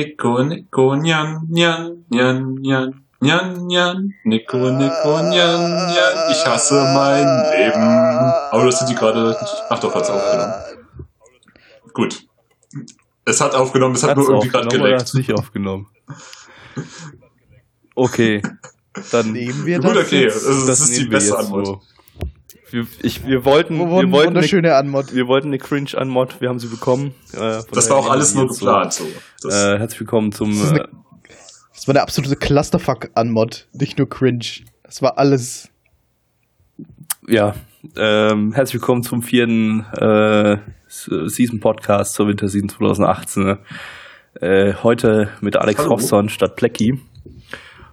Nico, Nico, Nyan, Nyan, Nyan, Nyan, Nyan, Nyan, Nico, Nico, Nyan, Nyan, ich hasse mein Leben. Aber das sind die gerade, ach doch, hat's aufgenommen. Gut. Es hat aufgenommen, es hat Hat's nur irgendwie gerade geleckt. hat's nicht aufgenommen? Okay, dann Nehmen wir Gut, das okay, jetzt? das, das ist die beste Antwort. so. Wir, ich, wir wollten, Wo- wir wo- wollten, eine, wunderschöne Anmod. wir wollten eine Cringe-Anmod, wir haben sie bekommen. Äh, Das war auch alles nur geplant, so. Das, Äh, herzlich willkommen zum, Das eine- äh, Das war eine absolute Clusterfuck-Anmod, nicht nur cringe. Das war alles. ja, ähm, herzlich willkommen zum vierten äh, Season-Podcast zur Winterseason 2018. Äh, heute mit Alex Hallo. Roxon statt Plecky.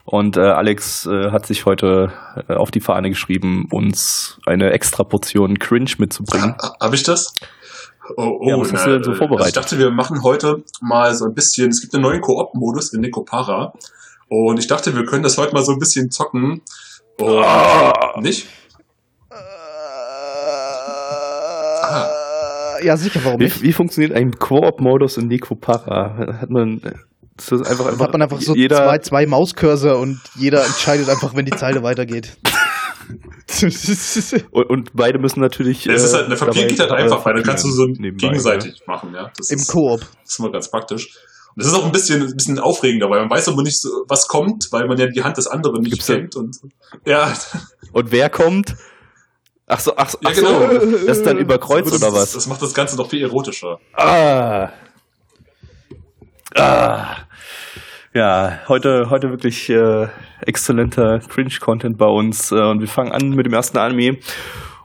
Und äh, Alex äh, hat sich heute äh, auf die Fahne geschrieben, uns eine extra Portion Cringe mitzubringen. Habe ich das? Oh, oh Ja, was hast du denn so äh, vorbereitet? Also ich dachte, wir machen heute mal so ein bisschen, es gibt einen neuen Koop-Modus in Necopara. Und ich dachte, wir können das heute mal so ein bisschen zocken. Und Ah. nicht? Äh, Ja, sicher, warum Wie, nicht? wie funktioniert ein Koop-Modus in Necopara? Hat man, ist das einfach, einfach Hat man einfach so jeder, zwei, zwei Mauscursor und jeder entscheidet einfach, wenn die Zeile weitergeht. und, und beide müssen natürlich. Es ist halt, äh, eine Papier dabei, geht halt äh, einfach, weil dann kannst du so nebenbei, gegenseitig machen, ja. Das Im ist, Koop. das ist immer ganz praktisch. Und das ist auch ein bisschen, ein bisschen aufregender, weil man weiß aber nicht, so, was kommt, weil man ja die Hand des anderen nicht Gibt's kennt. Und, ja, Und wer kommt? Ach so, ach, so- Ja, ach so, genau. das ist dann über Kreuz das, oder was? Das macht das Ganze noch viel erotischer. Ah. Ah. Ja, heute, heute wirklich äh, exzellenter Cringe-Content bei uns. Äh, und wir fangen an mit dem ersten Anime.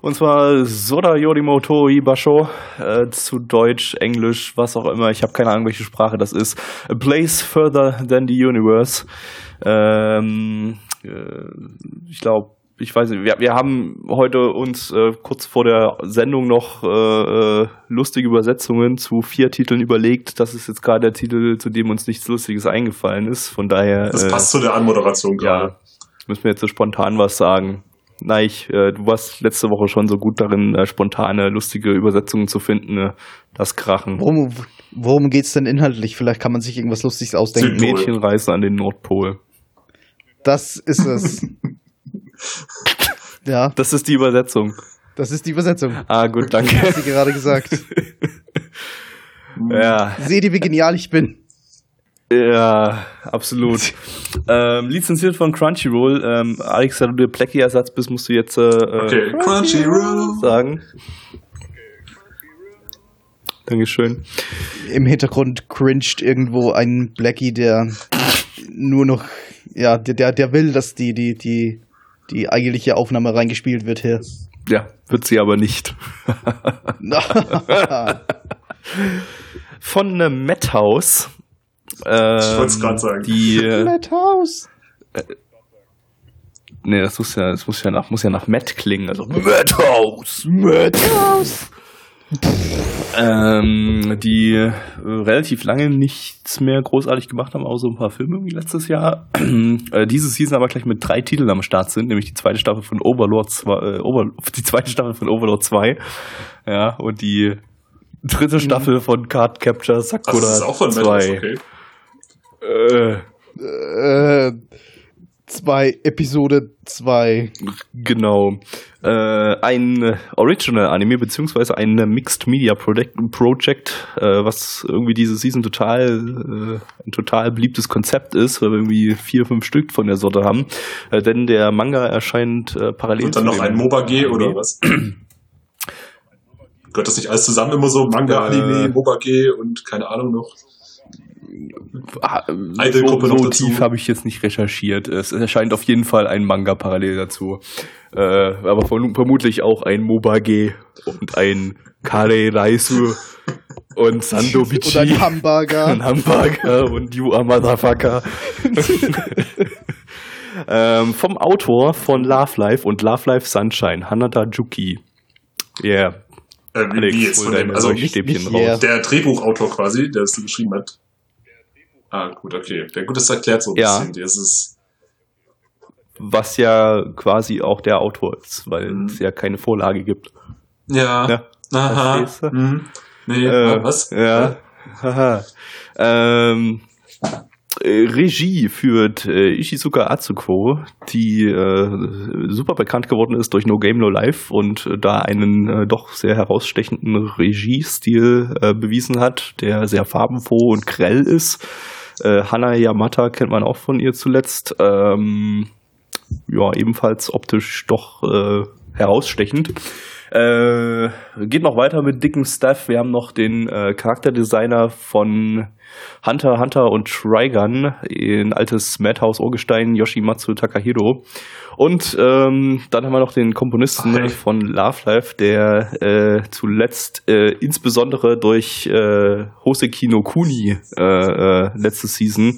Und zwar Soda Yorimoto Ibasho, äh, zu Deutsch, Englisch, was auch immer. Ich habe keine Ahnung, welche Sprache das ist. A Place Further Than the Universe. Ähm, äh, ich glaube, ich weiß nicht, wir, wir haben heute uns äh, kurz vor der Sendung noch äh, äh, lustige Übersetzungen zu vier Titeln überlegt. Das ist jetzt gerade der Titel, zu dem uns nichts Lustiges eingefallen ist. Von daher Das äh, passt zu der Anmoderation gerade. ja, müssen wir jetzt so spontan was sagen. Nein, ich, äh, du warst letzte Woche schon so gut darin, äh, spontane, lustige Übersetzungen zu finden. Äh, das Krachen. Worum, worum geht's denn inhaltlich? Vielleicht kann man sich irgendwas Lustiges ausdenken. Südpol. Mädchenreise an den Nordpol. Das ist es. ja, Das ist die Übersetzung. das ist die Übersetzung. Ah, gut, Hast danke. du gerade gesagt. ja, Seht ihr, wie genial ich bin? ja, absolut. ähm, lizenziert von Crunchyroll. Ähm, Alex, da du der Plecky-Ersatz bist, musst du jetzt äh, Okay, äh, Crunchyroll. sagen. Dankeschön. Im Hintergrund cringed irgendwo ein Blackie, der nur noch, ja, der, der, der will, dass die, die, die, die eigentliche Aufnahme reingespielt wird hier. Ja, wird sie aber nicht. Von äh, Madhouse. Ähm, Ich wollt's grad sagen. Die, äh, Madhouse. nee, das muss ja, das muss ja nach, muss ja nach Matt klingen, also Madhouse, Madhouse. Ähm, die äh, relativ lange nichts mehr großartig gemacht haben, außer ein paar Filme irgendwie letztes Jahr. äh, diese Season aber gleich mit drei Titeln am Start sind, nämlich die zweite Staffel von Overlord 2, äh, Over, die zweite Staffel von Overlord 2, ja, und die dritte Staffel von Card Capture Sakura Also, das ist auch von 2. Madhouse, okay. Äh, Äh, zwei, Episode zwei. Genau. Äh, ein Original-Anime, beziehungsweise ein Mixed Media Project, Project äh, was irgendwie diese Season total äh, ein total beliebtes Konzept ist, weil wir irgendwie vier, fünf Stück von der Sorte haben. Äh, denn der Manga erscheint äh, parallel Und dann noch ein MOBA-G oder Anime. was? Gehört das nicht alles zusammen immer so? Manga, Äh. Anime, MOBA-G und keine Ahnung noch? So, so tief habe ich jetzt nicht recherchiert. Es erscheint auf jeden Fall ein Manga parallel dazu. Äh, aber verm- vermutlich auch ein MOBA-G und ein Kare Raisu und Sandobici. Oder ein Hamburger. Ein Hamburger und You are Motherfucker. ähm, vom Autor von Love Life und Love Life Sunshine, Hanada Juki. Yeah. Äh, wie, Alex, wie jetzt von dem, also nicht raus. yeah. der Drehbuchautor quasi, der es geschrieben hat. Ah, gut, okay. Der gut, das erklärt so ein Ja. bisschen. Das ist, Was ja quasi auch der Autor ist, weil Mhm. es ja keine Vorlage gibt. ja. Ja, Aha. verstehst du? Mhm. Nee, Äh, was? Ja. Haha. ähm, äh, Regie führt äh, Ishizuka Atsuko, die äh, super bekannt geworden ist durch No Game No Life und äh, da einen äh, doch sehr herausstechenden Regiestil äh, bewiesen hat, der sehr farbenfroh und grell ist. Äh, Hana Yamata kennt man auch von ihr zuletzt. Ähm, ja, ebenfalls optisch doch äh, herausstechend. Äh, geht noch weiter mit dickem Stuff. Wir haben noch den äh, Charakterdesigner von Hunter, Hunter und Trigun, ein altes Madhouse Urgestein, Yoshimatsu Takahiro. Und ähm, dann haben wir noch den Komponisten hey. von Love Life, der äh, zuletzt äh, insbesondere durch äh, Hoseki no Kuni äh, äh, letzte Season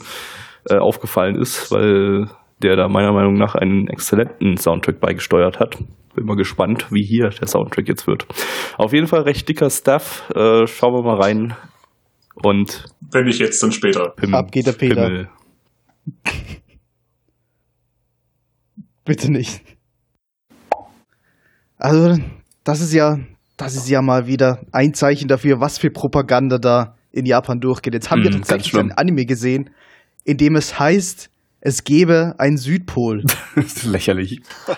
äh, aufgefallen ist, weil der da meiner Meinung nach einen exzellenten Soundtrack beigesteuert hat. Bin mal gespannt, wie hier der Soundtrack jetzt wird. Auf jeden Fall recht dicker Stuff. Äh, schauen wir mal rein. Und Wenn nicht jetzt, dann später. Pim, Ab geht der Peter. Pimmel. Bitte nicht. Also, das ist ja, das ist ja mal wieder ein Zeichen dafür, was für Propaganda da in Japan durchgeht. Jetzt haben wir Mhm, ganz tatsächlich ein Anime gesehen, in dem es heißt, es gäbe einen Südpol. Das ist lächerlich. Oder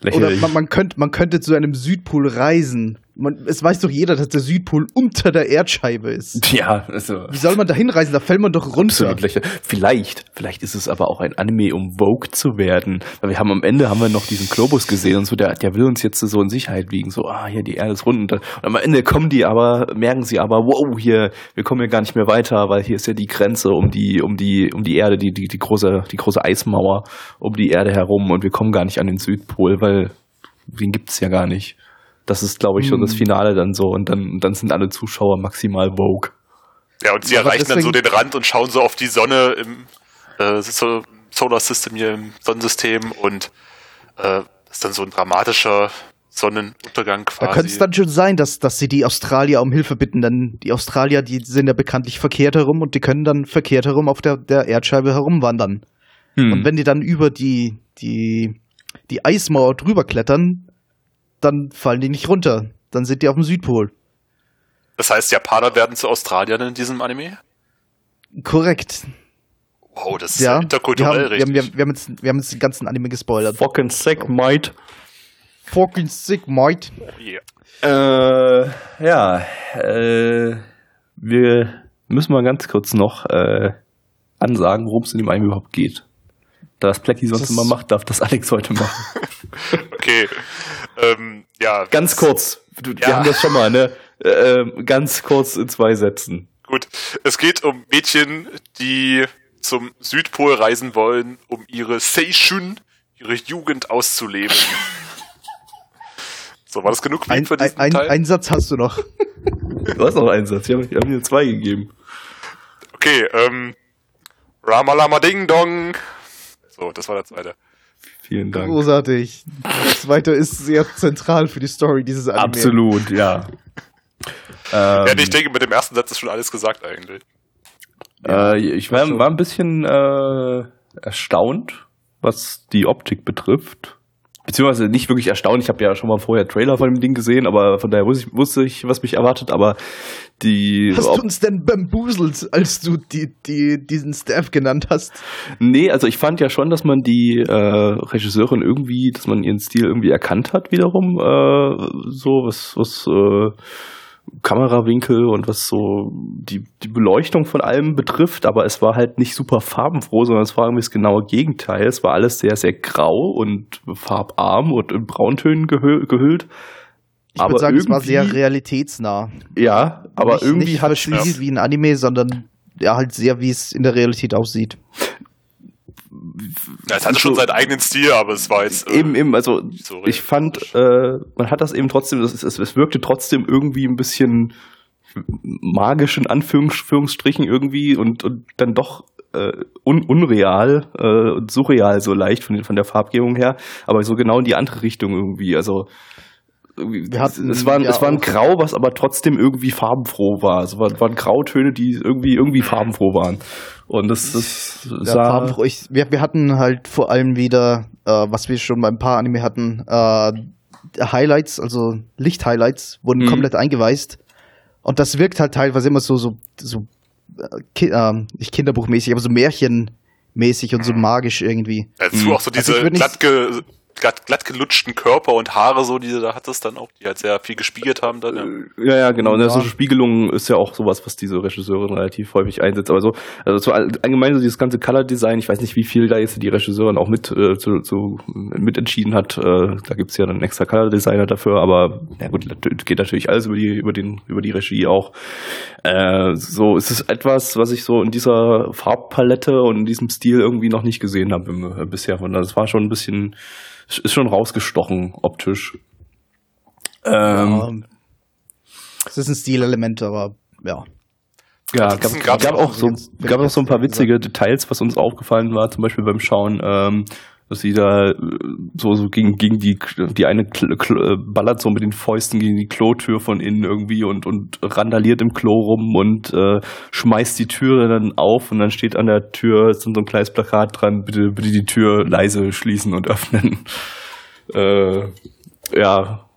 lächerlich. man, man, könnte, man könnte zu einem Südpol reisen. Man, es weiß doch jeder, dass der Südpol unter der Erdscheibe ist. ja, also. Wie soll man da hinreisen? Da fällt man doch runter. Vielleicht, vielleicht ist es aber auch ein Anime, um Vogue zu werden. Weil wir haben am Ende haben wir noch diesen Globus gesehen und so, der, der will uns jetzt so in Sicherheit wiegen. So, ah, hier, die Erde ist rund. Und, am Ende kommen die aber, merken sie aber, wow, hier, wir kommen hier gar nicht mehr weiter, weil hier ist ja die Grenze um die, um die, um die Erde, die, die, die große, die große Eismauer um die Erde herum und wir kommen gar nicht an den Südpol, weil den gibt's ja gar nicht. Das ist, glaube ich, so das Finale dann so. Und dann, dann sind alle Zuschauer maximal Vogue. Ja, und sie Aber erreichen dann so den Rand und schauen so auf die Sonne im äh, so Solar System hier im Sonnensystem und äh, ist dann so ein dramatischer Sonnenuntergang quasi. Da könnte es dann schon sein, dass, dass sie die Australier um Hilfe bitten, denn die Australier, die sind ja bekanntlich verkehrt herum und die können dann verkehrt herum auf der, der Erdscheibe herumwandern. Hm. Und wenn die dann über die, die, die Eismauer drüber klettern, dann fallen die nicht runter. Dann sind die auf dem Südpol. das heißt, Japaner werden zu Australiern in diesem Anime? Korrekt. Wow, das ist Ja, ja wir interkulturell haben, richtig. wir, haben- wir, haben jetzt, wir haben jetzt den ganzen Anime gespoilert. Fucking sick, mate. Fucking sick, mate. Yeah. Äh, ja, äh, wir müssen mal ganz kurz noch äh, ansagen, worum es in dem Anime überhaupt geht. Da das Plecky sonst Das- immer macht, darf das Alex heute machen. Okay. Ähm, ja, ganz kurz. Wir Ja. haben das schon mal, ne? Äh, ganz kurz in zwei Sätzen. Gut. Es geht um Mädchen, die zum Südpol reisen wollen, um ihre Seishun, ihre Jugend auszuleben. so, war das genug Lied Ein, für ein, diesen ein, Teil? einen Satz hast du noch. Du hast noch einen Satz. Ich habe hab mir zwei gegeben. Okay, ähm, Ramalama Ding Dong. So, das war der zweite. Vielen Dank. Großartig. Das zweite ist sehr zentral für die Story dieses Anime. Absolut, ja. Ja, Ähm, ich denke, mit dem ersten Satz ist schon alles gesagt eigentlich. Äh, ich war, war ein bisschen äh, erstaunt, was die Optik betrifft. Beziehungsweise nicht wirklich erstaunt. Ich habe ja schon mal vorher Trailer von dem Ding gesehen, aber von daher wusste ich, wusste ich was mich erwartet. Aber die Hast du uns denn bambuselt, als du die, die, diesen Staff genannt hast? Nee, also ich fand ja schon, dass man die äh, Regisseurin irgendwie, dass man ihren Stil irgendwie erkannt hat wiederum, äh, so was, was äh, Kamerawinkel und was so die, die Beleuchtung von allem betrifft, aber es war halt nicht super farbenfroh, sondern es war irgendwie das genaue Gegenteil. Es war alles sehr, sehr grau und farbarm und in Brauntönen gehü gehüllt. Ich Aber würde sagen, es war sehr realitätsnah. Ja, aber nicht, irgendwie nicht hat sie wie ein Anime, sondern ja halt sehr, wie es in der Realität aussieht. Ja, es hatte schon so- seinen eigenen Stil, aber es war jetzt. äh, Eben, eben, also so ich fand, äh, man hat das eben trotzdem, ist, es, es wirkte trotzdem irgendwie ein bisschen magisch in Anführungsstrichen irgendwie und, und dann doch äh, un unreal äh, und surreal so leicht von, von der Farbgebung her, aber so genau in die andere Richtung irgendwie. Also hatten, es, waren, ja es war ein Grau, was aber trotzdem irgendwie farbenfroh war. Es waren, waren Grautöne, die irgendwie irgendwie farbenfroh waren. Und das, das ja, sah farbenfroh. Ich, wir, wir hatten halt vor allem wieder, äh, was wir schon beim paar Anime hatten, äh, Highlights, also Licht-Highlights, wurden mhm. komplett eingeweißt. Und das wirkt halt teilweise immer so, so, so ki äh, nicht kinderbuchmäßig, aber so märchenmäßig und so magisch irgendwie. Dazu mhm. auch so diese also glatt, glatt, glatt gelutschten Körper und Haare, so die du da hattest, dann auch, die halt sehr viel gespiegelt haben. Dann, ja. ja, ja, genau. Und ja. so Spiegelung ist ja auch sowas, was diese Regisseurin relativ häufig einsetzt. Aber so, also so allgemein so dieses ganze Color Design, ich weiß nicht, wie viel da jetzt die Regisseurin auch mit, äh, zu, zu, mit entschieden hat. Äh, da gibt's ja dann extra Color Designer dafür, aber na gut, geht natürlich alles über die, über den, über die Regie auch. Äh, so es ist etwas, was ich so in dieser Farbpalette und in diesem Stil irgendwie noch nicht gesehen habe äh, bisher. Und das war schon ein bisschen ist schon rausgestochen optisch. Ähm, es ist ein Stilelement, aber ja. Ja, gab, gab, gab auch so, gab auch so ein paar witzige Details, was uns aufgefallen war, zum Beispiel beim Schauen. Ähm, dass sie da äh, so, so gegen, gegen die, die eine Kl Kl ballert so mit den Fäusten gegen die Klotür von innen irgendwie und, und randaliert im Klo rum und äh, schmeißt die Türe dann auf und dann steht an der Tür so ein kleines Plakat dran, bitte, bitte die Tür leise schließen und öffnen. Äh, ja,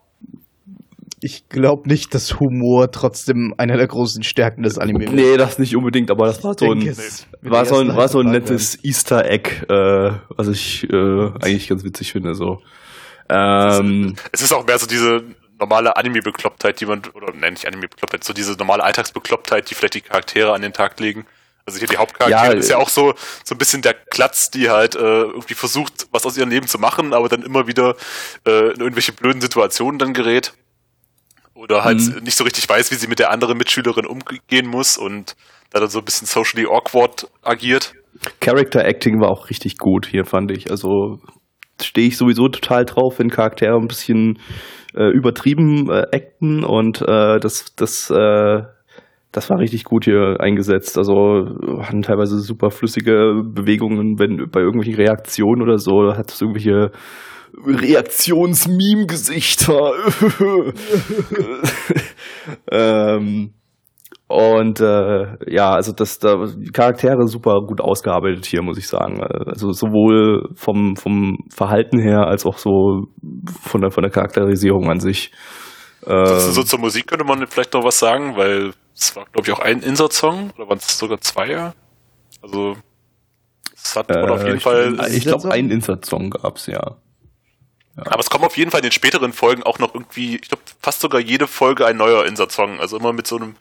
ich glaube nicht, dass Humor trotzdem einer der großen Stärken des Anime ist. Nee, das nicht unbedingt, aber das war so ein, war so ein, war so ein nettes werden. Easter Egg, äh, was ich äh, eigentlich ganz witzig finde. So. Ähm, es ist auch mehr so diese normale Anime-Beklopptheit, die man, oder nenne ich Anime-Beklopptheit, so diese normale Alltagsbeklopptheit, die vielleicht die Charaktere an den Tag legen. Also hier die Hauptcharaktere ja, ist ja auch so, so ein bisschen der Klatz, die halt äh, irgendwie versucht, was aus ihrem Leben zu machen, aber dann immer wieder äh, in irgendwelche blöden Situationen dann gerät. Oder halt mhm. nicht so richtig weiß, wie sie mit der anderen Mitschülerin umgehen muss und da dann so ein bisschen socially awkward agiert. Character Acting war auch richtig gut hier, fand ich. Also stehe ich sowieso total drauf, wenn Charaktere ein bisschen äh, übertrieben äh, acten und äh, das, das, äh, das war richtig gut hier eingesetzt. Also hatten teilweise super flüssige Bewegungen, wenn bei irgendwelchen Reaktionen oder so, hat es irgendwelche Reaktionsmeme-Gesichter. ähm, und äh, ja, also das da die Charaktere super gut ausgearbeitet hier, muss ich sagen. Also sowohl vom vom Verhalten her als auch so von der von der Charakterisierung an sich. Äh, so zur Musik könnte man vielleicht noch was sagen, weil es war glaube ich auch ein Insert-Song oder waren es sogar zwei? Also es hat man äh, auf jeden ich, Fall. Ich glaube, einen Insert-Song gab's ja. Ja. Aber es kommen auf jeden Fall in den späteren Folgen auch noch irgendwie, ich glaube, fast sogar jede Folge ein neuer Insert-Song. Also immer mit so einem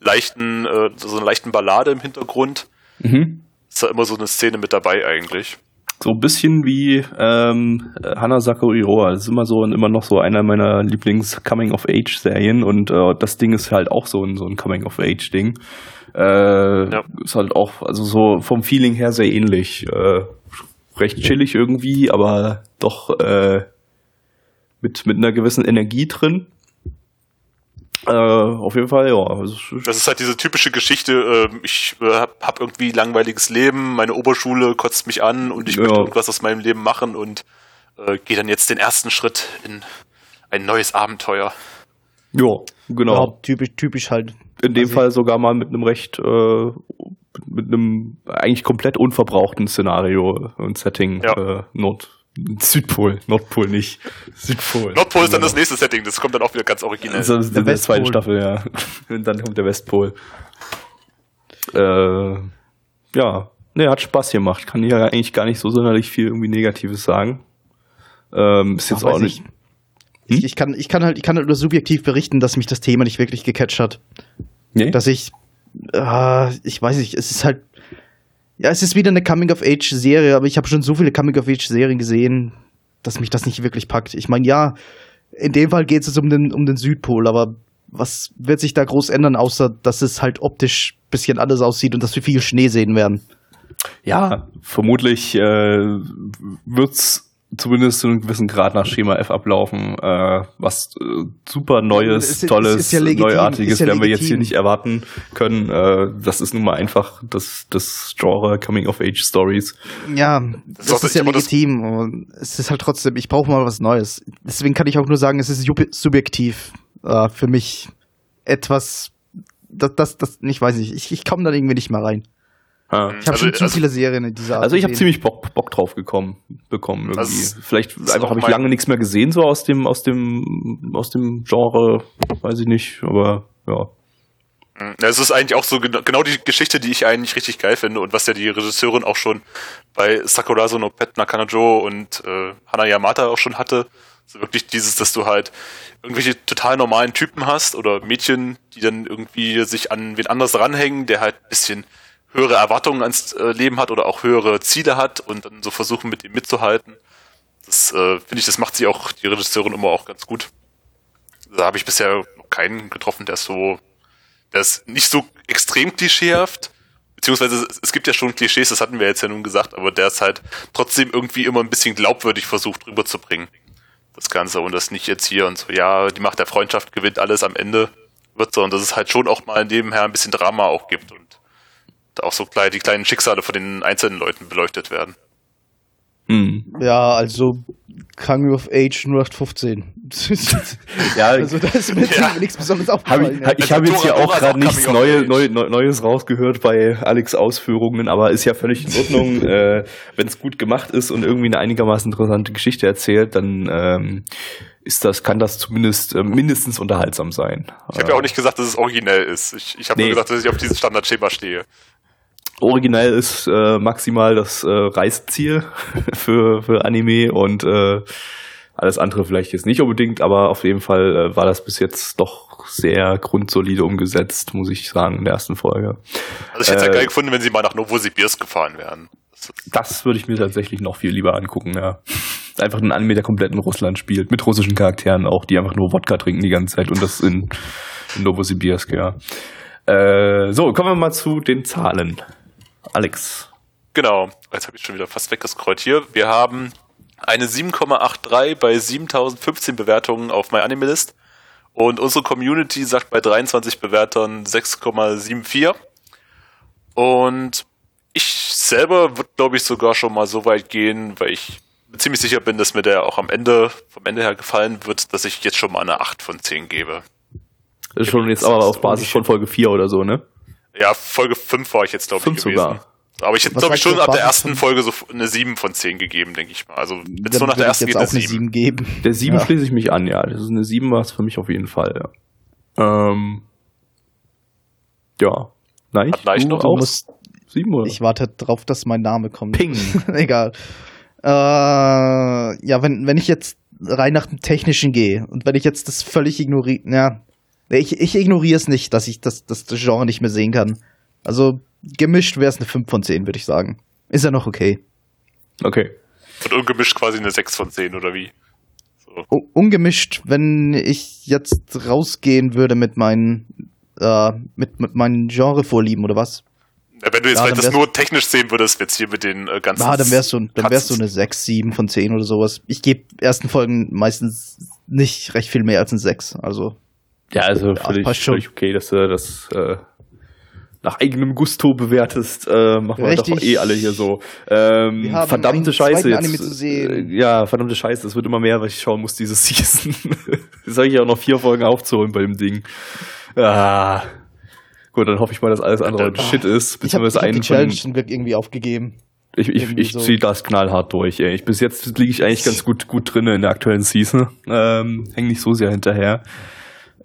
leichten, äh, so einer leichten Ballade im Hintergrund. Mhm. Ist da immer so eine Szene mit dabei eigentlich. So ein bisschen wie ähm, Hana Sakuriroa. Das ist immer so und immer noch so einer meiner Lieblings-Coming-of-Age-Serien und äh, das Ding ist halt auch so ein, so ein Coming-of-Age-Ding. Äh, ja. Ist halt auch, also so vom Feeling her sehr ähnlich. Äh, recht chillig irgendwie, aber doch äh, mit, mit einer gewissen Energie drin. Äh, auf jeden Fall, ja. Das ist halt diese typische Geschichte, äh, ich äh, habe hab irgendwie langweiliges Leben, meine Oberschule kotzt mich an und ich ja. möchte irgendwas aus meinem Leben machen und äh, gehe dann jetzt den ersten Schritt in ein neues Abenteuer. Ja, genau. Ja, typisch, typisch halt. In dem also Fall sogar mal mit einem recht äh, mit einem eigentlich komplett unverbrauchten Szenario und Setting ja. äh, Nord Südpol, Nordpol nicht. Südpol. Nordpol ist dann das nächste Setting, das kommt dann auch wieder ganz originell. Also das ist der, der zweite Staffel, ja. Und dann kommt der Westpol. Äh, ja, ne, hat Spaß gemacht. Kann ich ja eigentlich gar nicht so sonderlich viel irgendwie Negatives sagen. Ähm, ist jetzt Ach, auch nicht. Ich, hm? ich, kann, ich kann halt, ich kann halt nur subjektiv berichten, dass mich das Thema nicht wirklich gecatcht hat. Nee? Dass ich äh, ich weiß nicht, es ist halt, ja, es ist wieder eine Coming-of-Age-Serie, aber ich habe schon so viele Coming-of-Age-Serien gesehen, dass mich das nicht wirklich packt. Ich meine, ja, in dem Fall geht es um den, um den Südpol, aber was wird sich da groß ändern, außer dass es halt optisch ein bisschen anders aussieht und dass wir viel Schnee sehen werden? Ja, vermutlich äh, wird's zumindest zu einem gewissen Grad nach Schema F ablaufen. Äh, was äh, super Neues, ist, tolles, ist, ist ja legitim, Neuartiges ja werden wir jetzt hier nicht erwarten können. Äh, das ist nun mal einfach das, das Genre Coming of Age Stories. Ja, das, das ist ja legitim. Und es ist halt trotzdem, ich brauche mal was Neues. Deswegen kann ich auch nur sagen, es ist subjektiv äh, für mich etwas, das, das, das, ich weiß nicht, ich, ich komme da irgendwie nicht mehr rein. Ja. Ich habe also, schon zu also, viele Serien in dieser Art Also ich habe ziemlich Bock, Bock drauf gekommen, bekommen irgendwie. Also Vielleicht einfach habe ich lange nichts mehr gesehen so aus dem aus dem aus dem Genre, weiß ich nicht, aber ja. Es ist eigentlich auch so genau die Geschichte, die ich eigentlich richtig geil finde und was ja die Regisseurin auch schon bei Sakurazo no Pet Nakanajo und äh, Hana Yamata auch schon hatte. So wirklich dieses, dass du halt irgendwelche total normalen Typen hast oder Mädchen, die dann irgendwie sich an wen anders ranhängen, der halt ein bisschen höhere Erwartungen ans äh, Leben hat oder auch höhere Ziele hat und dann so versuchen, mit ihm mitzuhalten. Das äh, finde ich, das macht sie auch, die Regisseurin immer auch ganz gut. Da habe ich bisher noch keinen getroffen, der so, der ist nicht so extrem klischeehaft, beziehungsweise es gibt ja schon Klischees, das hatten wir jetzt ja nun gesagt, aber der ist halt trotzdem irgendwie immer ein bisschen glaubwürdig versucht rüberzubringen. Das Ganze und das nicht jetzt hier und so, ja, die Macht der Freundschaft gewinnt alles am Ende wird so und dass es halt schon auch mal nebenher ein bisschen Drama auch gibt und auch so klein, die kleinen Schicksale von den einzelnen Leuten beleuchtet werden. Hm. Ja, also Coming of Age 0815. ja, also da ist mir ja. nichts Besonderes aufgefallen. Hab ich, ich habe jetzt hier auch gerade nichts Neue, Neu, Neues rausgehört bei Alex Ausführungen, aber ist ja völlig in Ordnung. äh, Wenn es gut gemacht ist und irgendwie eine einigermaßen interessante Geschichte erzählt, dann ähm, ist das, kann das zumindest äh, mindestens unterhaltsam sein. Ich habe ja auch nicht gesagt, dass es originell ist. Ich, ich habe nee. nur gesagt, dass ich auf dieses Standardschema stehe. Originell ist äh, maximal das äh, Reißziel für, für Anime und äh, alles andere vielleicht jetzt nicht unbedingt, aber auf jeden Fall äh, war das bis jetzt doch sehr grundsolide umgesetzt, muss ich sagen, in der ersten Folge. Also ich hätte es äh, ja geil gefunden, wenn sie mal nach Novosibirsk gefahren wären. Das, das würde ich mir tatsächlich noch viel lieber angucken, ja. Einfach ein Anime, der komplett in Russland spielt, mit russischen Charakteren auch, die einfach nur Wodka trinken die ganze Zeit und das in, in Novosibirsk, ja. Äh, so, kommen wir mal zu den Zahlen. Alex. Genau, jetzt habe ich schon wieder fast weggescrollt hier. Wir haben eine 7,83 bei 7015 Bewertungen auf MyAnimeList und unsere Community sagt bei 23 Bewertern 6,74 und ich selber würde glaube ich sogar schon mal so weit gehen, weil ich ziemlich sicher bin, dass mir der auch am Ende vom Ende her gefallen wird, dass ich jetzt schon mal eine 8 von 10 gebe. Das ist schon jetzt aber auf Basis von Folge 4 oder so, ne? Ja, Folge 5 war ich jetzt, glaube ich, gewesen. sogar. Aber ich hätte, glaube ich, schon ab der ersten Folge so eine 7 von 10 gegeben, denke ich mal. Also, wenn es nur nach der ersten geht, auch eine 7 geben. Der 7 ja. schließe ich mich an, ja. Das ist eine 7 war es für mich auf jeden Fall, ja. Ähm, ja. Nein, Hat Neich noch auch? 7 oder? Ich warte drauf, dass mein Name kommt. Ping. Egal. Äh, ja, wenn, wenn ich jetzt rein nach dem Technischen gehe und wenn ich jetzt das völlig ignoriere, ja, ich, ich ignoriere es nicht, dass ich das, das, das Genre nicht mehr sehen kann. Also gemischt wäre es eine 5 von 10, würde ich sagen. Ist ja noch okay. Okay. Und ungemischt quasi eine 6 von 10, oder wie? So. Ungemischt, wenn ich jetzt rausgehen würde mit meinen, äh, mit, mit meinen Genrevorlieben oder was? Ja, wenn du jetzt ja, vielleicht das nur technisch sehen würdest, jetzt hier mit den äh, ganzen. Ja, dann wärst du, dann wärst du eine 6, 7 von 10 oder sowas. Ich gebe ersten Folgen meistens nicht recht viel mehr als ein 6, also. Ja, also völlig, völlig okay, dass du das äh, nach eigenem Gusto bewertest. Äh, machen wir Richtig. doch eh alle hier so. Ähm, verdammte Scheiße jetzt. Äh, ja, verdammte Scheiße, es wird immer mehr, was ich schauen muss diese Season. jetzt habe ich auch noch vier Folgen aufzuholen bei dem Ding. Ah. Gut, dann hoffe ich mal, dass alles andere oh. Shit ist. Beziehungsweise ich hab, ich hab die Challenge schon irgendwie aufgegeben. Ich, ich, ich so. ziehe das knallhart durch. Ey. Ich, bis jetzt liege ich eigentlich ganz gut, gut drin in der aktuellen Season. Ähm, häng nicht so sehr hinterher.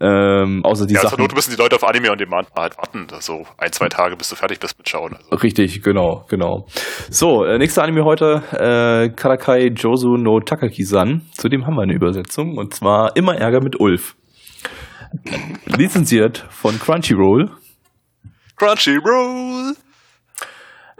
Ähm, außer die ja, Sachen. Not müssen die Leute auf Anime on Demand halt warten. So ein, zwei Tage, bis du fertig bist mit Schauen. Also. Richtig, genau, genau. So, äh, nächster Anime heute, äh, Karakai Josu no Takaki-san. Zu dem haben wir eine Übersetzung. Und zwar Immer Ärger mit Ulf. Lizenziert von Crunchyroll. Crunchyroll!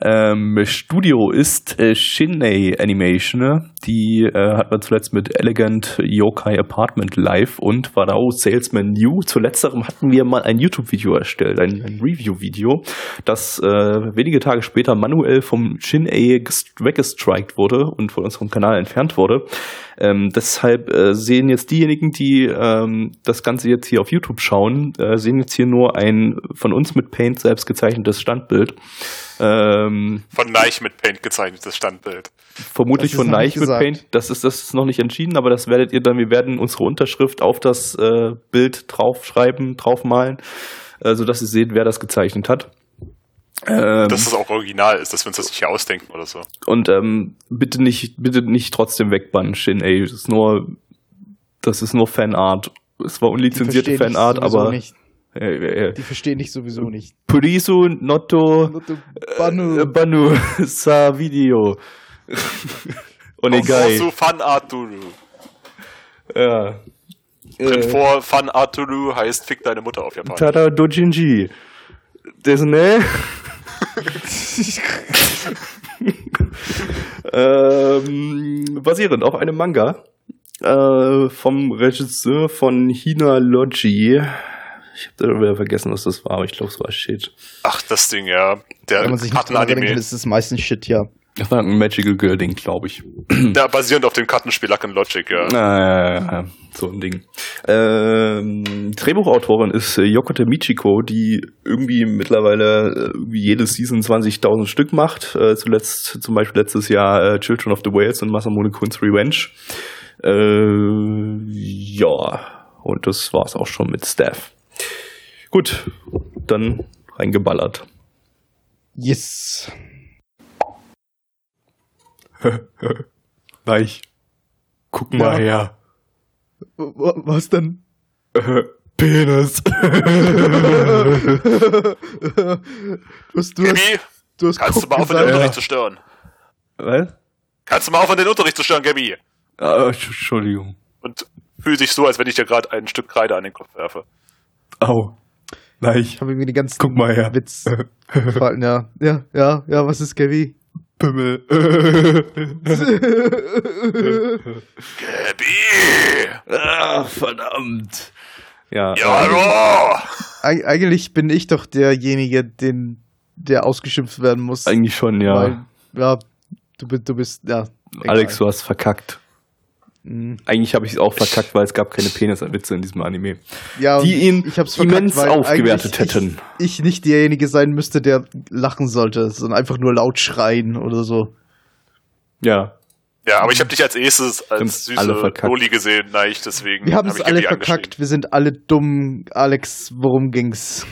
Ähm, Studio ist äh, Shinei Animation. Ne? Die äh, hat man zuletzt mit Elegant Yokai Apartment Live und war da auch Salesman New. Zuletzterem hatten wir mal ein YouTube-Video erstellt, ein, ein Review-Video, das äh, wenige Tage später manuell vom Shinei weggestrikt wurde und von unserem Kanal entfernt wurde. Ähm, deshalb äh, sehen jetzt diejenigen, die ähm, das Ganze jetzt hier auf YouTube schauen, äh, sehen jetzt hier nur ein von uns mit Paint selbst gezeichnetes Standbild. Ähm, von Neich mit Paint gezeichnetes Standbild. Vermutlich von Neich mit Paint. Das ist, das ist noch nicht entschieden, aber das werdet ihr dann, wir werden unsere Unterschrift auf das äh, Bild draufschreiben, draufmalen, äh, sodass ihr seht, wer das gezeichnet hat. Ähm, dass es auch original ist, dass wir uns das nicht hier ausdenken oder so. Und ähm, bitte nicht, bitte nicht trotzdem wegbannen, Shin ey. Das ist nur, das ist nur Fanart. Es war unlizenzierte Fanart, aber. Nicht. Ja, ja, ja. Die verstehen dich sowieso nicht. Purisu Noto, Noto Banu. Äh, Banu sa Video. Onegai. Su Fan Arturu. Ja. Äh, vor Fan Arturu heißt Fick deine Mutter auf Japanisch. Tada Dojinji. Das ne? ähm, basierend auf einem Manga äh, vom Regisseur von Hina Logi. Ich habe wieder vergessen, was das war, aber ich glaube, es war Shit. Ach, das Ding, ja. Der Wenn man sich nicht dran denkt, ist es meistens Shit, ja. Das war ein Magical Girl Ding, glaube ich. Ja, basierend auf dem Kartenspiel Luck and Logic, ja. Äh, so ein Ding. Ähm, Drehbuchautorin ist äh, Yokote Michiko, die irgendwie mittlerweile äh, jede Season 20.000 Stück macht. Äh, zuletzt, zum Beispiel letztes Jahr äh, Children of the Whales und Masamune Kun's Revenge. Äh, ja, und das war's auch schon mit Staff. Gut, dann reingeballert. Yes. Weich. Guck mal ja. her. Was denn? Penis. du hast, du Gabi, du hast kannst du mal aufhören, den Unterricht zu stören? Was? Kannst du mal aufhören, den Unterricht zu stören, Gabi? Ah, Entschuldigung. Und fühl sich so, als wenn ich dir gerade ein Stück Kreide an den Kopf werfe. Au. Nein. Ich habe irgendwie die ganzen Guck mal her. Witz. ja, ja, ja, ja, was ist Gabi? Pimmel. Gabi! Ach, verdammt. Ja. Ja, hallo! Eig eigentlich bin ich doch derjenige, den, der ausgeschimpft werden muss. Eigentlich schon, ja. Weil, ja, du, du bist, ja. Egal. Alex, du hast verkackt. Mhm. Eigentlich habe ich es auch verkackt, weil es gab keine Peniswitze in diesem Anime. Ja, die ihn immens aufgewertet hätten. Ich, ich nicht derjenige sein müsste, der lachen sollte, sondern einfach nur laut schreien oder so. Ja. Ja, aber ich habe dich als erstes als süße Loli gesehen, nein, ich deswegen. Wir haben es hab alle verkackt, wir sind alle dumm. Alex, worum ging's?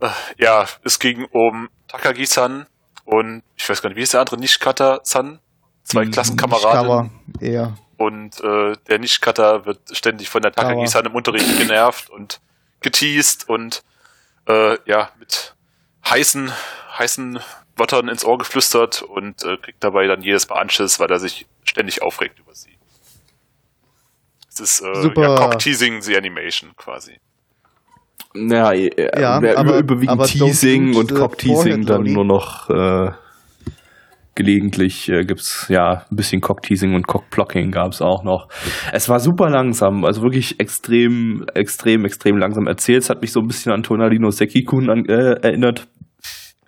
Äh, ja, es ging um Takagi-san und ich weiß gar nicht, wie ist der andere? Nishikata-san? Zwei hm, Klassenkameraden. Ja. Und äh, der Nicht-Cutter wird ständig von der Takagi-san im Unterricht genervt und geteased und äh, ja, mit heißen, heißen Wörtern ins Ohr geflüstert und äh, kriegt dabei dann jedes Mal Anschiss, weil er sich ständig aufregt über sie. Es ist äh, Super. ja, Cock-Teasing the Animation quasi. Naja, äh, ja, aber, überwiegend aber Teasing und Cock-Teasing dann nur noch äh, gelegentlich äh, gibt's ja ein bisschen Cock-Teasing und Cock-Blocking gab's auch noch. Es war super langsam, also wirklich extrem, extrem, extrem langsam erzählt. Es hat mich so ein bisschen an Tonalino Sekikun an, äh, erinnert.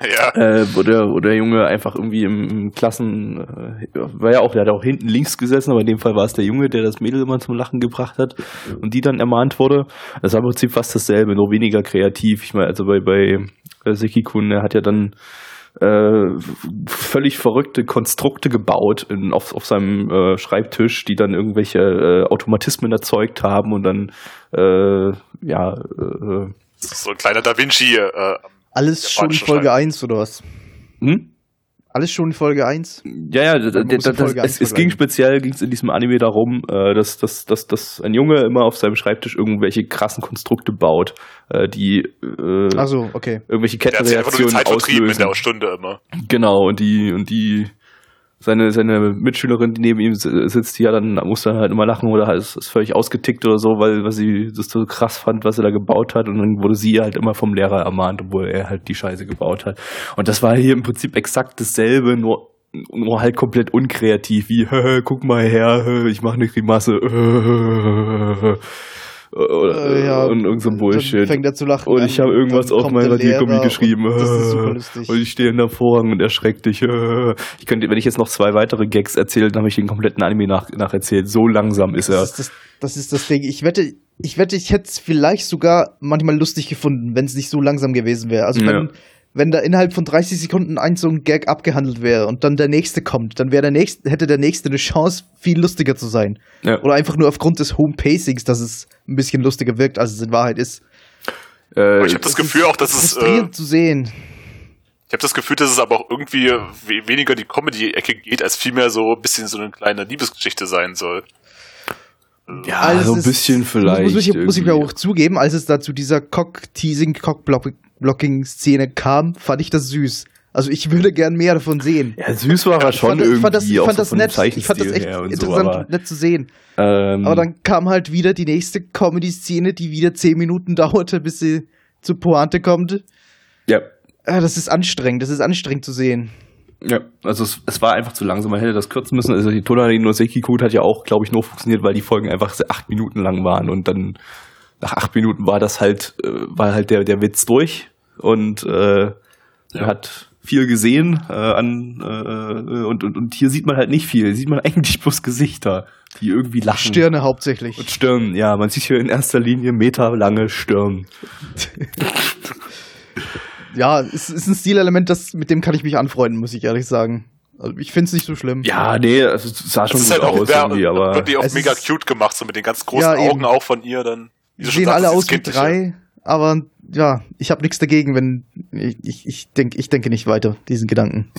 Ja. Äh, wo, der, wo der Junge einfach irgendwie im, im Klassen, äh, war ja auch, der hat auch hinten links gesessen, aber in dem Fall war es der Junge, der das Mädel immer zum Lachen gebracht hat und die dann ermahnt wurde. Das war im Prinzip fast dasselbe, nur weniger kreativ. Ich meine, also bei, bei Sekikun, der hat ja dann äh, völlig verrückte Konstrukte gebaut in, auf, auf seinem äh, Schreibtisch, die dann irgendwelche äh, Automatismen erzeugt haben und dann äh, ja äh, so ein kleiner Da Vinci. Äh, Alles schon Folge 1 oder was? Hm? Alles schon in Folge 1? Ja, ja, das, das, das, es, es ging speziell ging's in diesem Anime darum, äh, dass, dass, dass, dass ein Junge immer auf seinem Schreibtisch irgendwelche krassen Konstrukte baut, äh, die äh, Ach so, okay. irgendwelche Kettenreaktionen auslösen. in der Stunde immer. Genau, und die, und die seine, seine Mitschülerin, die neben ihm sitzt, ja dann muss dann halt immer lachen oder ist, ist völlig ausgetickt oder so, weil, weil sie das so krass fand, was er da gebaut hat. Und dann wurde sie halt immer vom Lehrer ermahnt, obwohl er halt die Scheiße gebaut hat. Und das war hier im Prinzip exakt dasselbe, nur nur halt komplett unkreativ, wie, guck mal her, ich mache eine Grimasse. Oder, äh, ja, und irgend so Bullshit. Fängt er zu lachen. Und ich habe irgendwas auf mein Radiergummi geschrieben. Und, das ist super lustig. und ich stehe in der Vorhang und erschreckt dich. Ich könnte, wenn ich jetzt noch zwei weitere Gags erzähle, dann habe ich den kompletten Anime nach, nacherzählt. So langsam ist er. Das ist das, das ist das Ding. Ich wette, ich wette, ich hätte es vielleicht sogar manchmal lustig gefunden, wenn es nicht so langsam gewesen wäre. Also ja wenn da innerhalb von 30 Sekunden ein so ein Gag abgehandelt wäre und dann der nächste kommt, dann wäre der nächste, hätte der nächste eine Chance, viel lustiger zu sein. Ja. Oder einfach nur aufgrund des hohen Pacings, dass es ein bisschen lustiger wirkt, als es in Wahrheit ist. Äh, ich habe das, Gefühl auch, dass es. Äh, zu sehen. Ich habe das Gefühl, dass es aber auch irgendwie weniger die Comedy-Ecke geht, als vielmehr so ein bisschen so eine kleine Liebesgeschichte sein soll. Ja, also so ein bisschen vielleicht. Muss, muss, ich, muss ich mir auch zugeben, als es da zu dieser Cock-Teasing, Cock-Block Blocking-Szene kam, fand ich das süß. Also ich würde gern mehr davon sehen. Ja, süß war er schon fand, irgendwie. Ich fand das, ich fand das nett. Ich fand das echt interessant so, nett zu sehen. Ähm, aber dann kam halt wieder die nächste Comedy-Szene, die wieder zehn Minuten dauerte, bis sie zur Pointe kommt. Ja. ja. Das ist anstrengend. Das ist anstrengend zu sehen. Ja, also es, es war einfach zu langsam. Man hätte das kürzen müssen. Also die Tonari no Seki Code hat ja auch, glaube ich, nur funktioniert, weil die Folgen einfach acht Minuten lang waren und dann nach acht Minuten war das halt, äh, war halt der, der Witz durch und äh, ja. hat viel gesehen äh, an äh, und, und, und hier sieht man halt nicht viel. Hier sieht man eigentlich bloß Gesichter, die irgendwie lachen. Stirne hauptsächlich. Und Stirn, ja, man sieht hier in erster Linie meterlange Stirn. ja, es ist ein Stilelement, das mit dem kann ich mich anfreunden, muss ich ehrlich sagen. Also ich finde es nicht so schlimm. Ja, nee, es sah schon gut halt aus irgendwie, aber wirklich auch mega cute gemacht, so mit den ganz großen ja, Augen auch von ihr dann. Die sehen alle aus wie drei, aber ja, ich habe nichts dagegen, wenn ich, ich, ich, denk, ich denke nicht weiter, diesen Gedanken.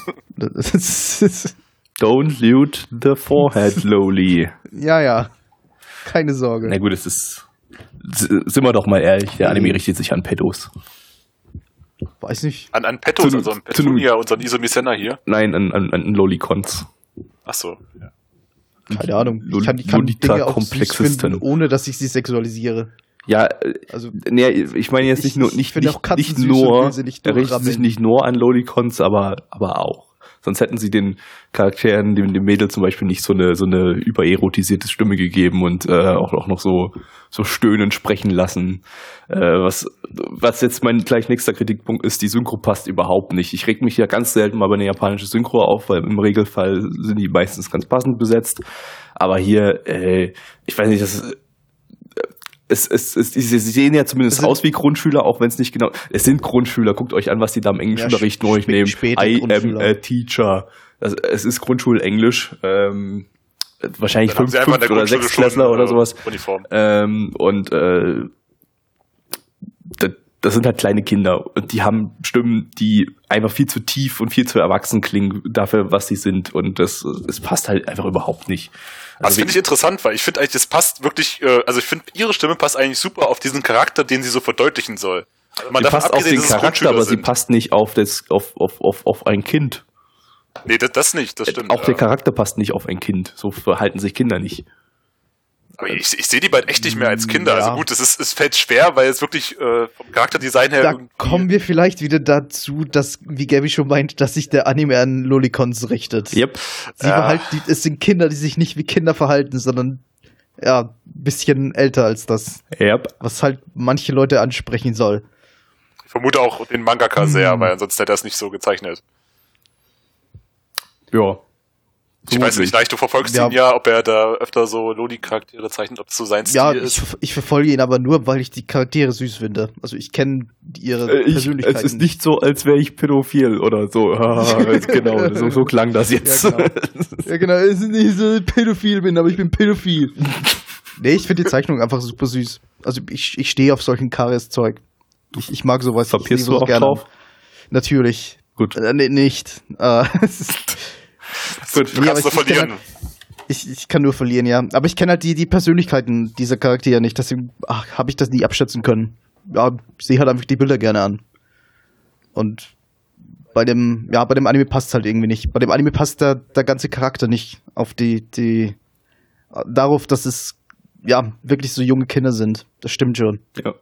Don't loot the forehead, lowly. ja, ja. Keine Sorge. Na gut, es ist. Sind wir doch mal ehrlich, der Anime richtet sich an Pedos. Weiß nicht. An, an Petos, also an Petunia, unseren Isomisena hier? Nein, an, an, an Lolicons. Ach so, ja. Keine Ahnung. Ich kann, ich kann Dinge auch süß finden, ohne dass ich sie sexualisiere. Ja, also nee, ich meine jetzt nicht nur nicht, nicht, nicht nur, nicht er richtet sich nicht nur an Lolicons, aber aber auch. Sonst hätten sie den Charakteren, dem, dem Mädel zum Beispiel nicht so eine so eine übererotisierte Stimme gegeben und äh, auch auch noch so so stöhnend sprechen lassen. Äh, was was jetzt mein gleich nächster Kritikpunkt ist, die Synchro passt überhaupt nicht. Ich reg mich ja ganz selten mal bei einer japanischen Synchro auf, weil im Regelfall sind die meistens ganz passend besetzt. Aber hier, äh, ich weiß nicht, das es, es, es, sie sehen ja zumindest aus wie Grundschüler, auch wenn es nicht genau. Es sind Grundschüler. Guckt euch an, was die da im Englischunterricht ja, neu nehmen. I am a teacher. Das, es ist Grundschulenglisch. Ähm, wahrscheinlich fünf, fünf oder sechs Klässler oder äh, sowas. Uniform. Ähm, und äh, das, das sind halt kleine Kinder und die haben Stimmen, die einfach viel zu tief und viel zu erwachsen klingen dafür, was sie sind. Und das, das passt halt einfach überhaupt nicht. Also das finde ich interessant, weil ich finde eigentlich, das passt wirklich, äh, also ich finde, ihre Stimme passt eigentlich super auf diesen Charakter, den sie so verdeutlichen soll. Also man sie passt auf den Charakter, aber sie passt nicht auf das, auf, auf, auf, auf ein Kind. Nee, das, das nicht, das stimmt. Auch ja. der Charakter passt nicht auf ein Kind. So verhalten sich Kinder nicht. Aber ich, ich sehe die beiden echt nicht mehr als Kinder. Also ja. Also gut, es, ist, es fällt schwer, weil es wirklich äh, vom Charakterdesign her. Da kommen wir vielleicht wieder dazu, dass, wie Gabby schon meint, dass sich der Anime an Lolicons richtet. Yep. Sie ja. verhalten, es sind Kinder, die sich nicht wie Kinder verhalten, sondern ja, ein bisschen älter als das. Yep. Was halt manche Leute ansprechen soll. Ich vermute auch den Mangaka sehr, hm. weil ansonsten hätte er es nicht so gezeichnet. Ja. Ich weiß nicht, leicht, du verfolgst ja. ihn ja, ob er da öfter so Loli-Charaktere zeichnet, ob es so sein Stil ja, ist. Ja, ich, ich, verfolge ihn aber nur, weil ich die Charaktere süß finde. Also ich kenne ihre äh, ich, Persönlichkeiten. Es ist nicht so, als wäre ich pädophil oder so. genau, so, so, klang das jetzt. Ja, genau. ja, genau. Es ist nicht so, dass ich pädophil bin, aber ich bin pädophil. nee, ich finde die Zeichnung einfach super süß. Also ich, ich stehe auf solchen Karies-Zeug. Ich, ich mag sowas. Verpierst du auch gerne. drauf? Natürlich. Gut. Äh, nee, nicht. Äh, Gut, du nee, kannst nur verlieren. Halt, ich, ich kann nur verlieren, ja. Aber ich kenne halt die, die Persönlichkeiten dieser Charaktere nicht. Deswegen habe ich das nie abschätzen können. Ja, ich sehe halt einfach die Bilder gerne an. Und bei dem, ja, bei dem Anime passt halt irgendwie nicht. Bei dem Anime passt der, der ganze Charakter nicht auf die, die, darauf, dass es, ja, wirklich so junge Kinder sind. Das stimmt schon. Ja.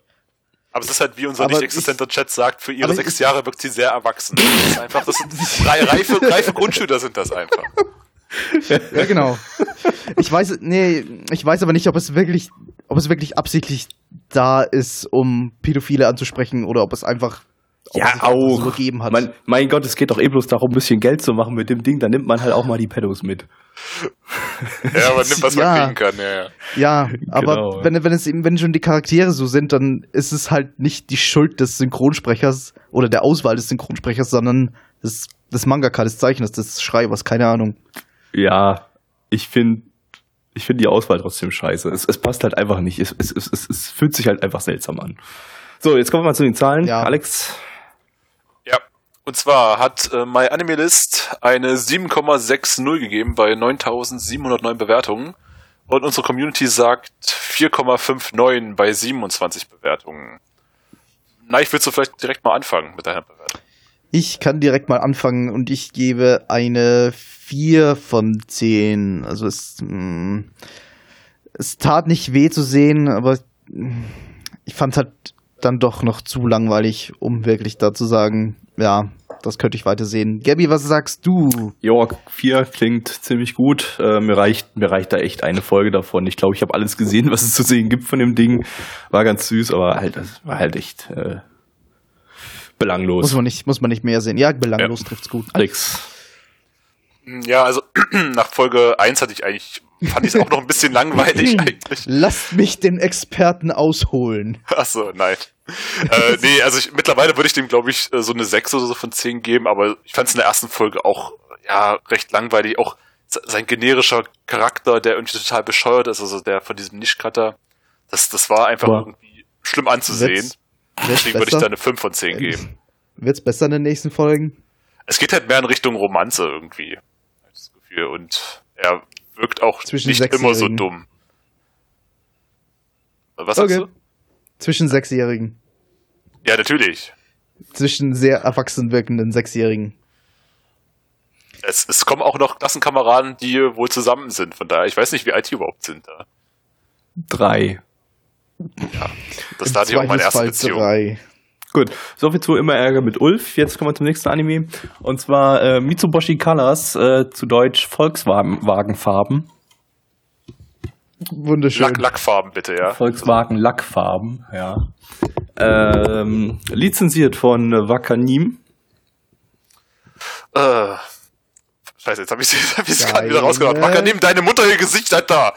Aber es ist halt, wie unser aber nicht existenter ich, Chat sagt, für ihre sechs Jahre wirkt sie sehr erwachsen. Das ist einfach, das sind drei reife, reife Grundschüler sind das einfach. ja, genau. Ich weiß, nee, ich weiß aber nicht, ob es wirklich, ob es wirklich absichtlich da ist, um Pädophile anzusprechen oder ob es einfach ja, auch. So gegeben hat. Mein, mein Gott, es geht doch eh bloß darum, ein bisschen Geld zu machen mit dem Ding. Dann nimmt man halt auch mal die Pedos mit. ja, man nimmt, was ja. man kriegen kann. Ja, ja. ja aber genau. wenn, wenn, es eben, wenn schon die Charaktere so sind, dann ist es halt nicht die Schuld des Synchronsprechers oder der Auswahl des Synchronsprechers, sondern des, des Mangaka, des Zeichners, des Schreibers, keine Ahnung. Ja, ich finde ich finde die Auswahl trotzdem scheiße. Es, es passt halt einfach nicht. Es, es, es, es fühlt sich halt einfach seltsam an. So, jetzt kommen wir mal zu den Zahlen. Ja. Alex. Und zwar hat äh, MyAnimeList eine 7,60 gegeben bei 9709 Bewertungen. Und unsere Community sagt 4,59 bei 27 Bewertungen. Na, ich würde so vielleicht direkt mal anfangen mit deiner Bewertung. Ich kann direkt mal anfangen und ich gebe eine 4 von 10. Also es, mh, mm, es tat nicht weh zu sehen, aber ich fand es halt dann doch noch zu langweilig, um wirklich da zu sagen, ja, das könnte ich weiter sehen. Gabby, was sagst du? Ja, 4 klingt ziemlich gut. Äh, mir, reicht, mir reicht da echt eine Folge davon. Ich glaube, ich habe alles gesehen, was es zu sehen gibt von dem Ding. War ganz süß, aber halt, das war halt echt äh, belanglos. Muss man nicht, muss man nicht mehr sehen. Ja, belanglos ja. trifft's gut. Alex. Ja, also nach Folge 1 hatte ich eigentlich, fand ich es auch noch ein bisschen langweilig eigentlich. Lasst mich den Experten ausholen. Achso, nein. äh, nee, also ich, mittlerweile würde ich dem, glaube ich, äh, so eine 6 oder so von 10 geben, aber ich fand es in der ersten Folge auch ja recht langweilig. Auch sein generischer Charakter, der irgendwie total bescheuert ist, also der von diesem Nischcutter, das, das war einfach Boah. irgendwie schlimm anzusehen. Wird's, Deswegen würde ich da eine 5 von 10 geben. Wird's besser in den nächsten Folgen? Es geht halt mehr in Richtung Romanze irgendwie. Das Gefühl. Und er wirkt auch Zwischen nicht immer so dumm. Was okay. sagst du? Zwischen Sechsjährigen. Ja, natürlich. Zwischen sehr erwachsen wirkenden Sechsjährigen. Es, es kommen auch noch Klassenkameraden, die wohl zusammen sind. Von daher, ich weiß nicht, wie alt die überhaupt sind da. Drei. Ja, das da hatte ich auch meine erste Beziehung. Drei. Gut, soviel zu immer Ärger mit Ulf. Jetzt kommen wir zum nächsten Anime. Und zwar äh, Mitsubishi Colors, äh, zu Deutsch Volkswagenfarben. Wunderschön. Lack, Lackfarben bitte, ja. Volkswagen Lackfarben, ja. Ähm, lizenziert von Wakanim. Äh, Scheiße, jetzt habe ich es hab gerade wieder rausgehauen. Wakanim, deine Mutter ihr Gesicht, Alter!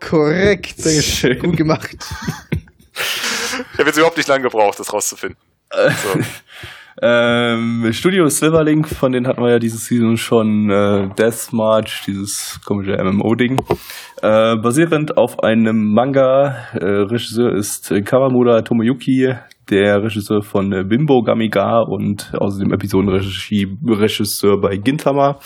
Korrekt. Sehr schön. Gut gemacht. ich habe jetzt überhaupt nicht lange gebraucht, das rauszufinden. Ähm, Studio Silverlink, von denen hatten wir ja diese Season schon äh, Death March, dieses komische MMO-Ding. Äh, basierend auf einem Manga. Äh, Regisseur ist Kawamura Tomoyuki, der Regisseur von Bimbo Gamiga und außerdem Episodenregisseur bei Gintama.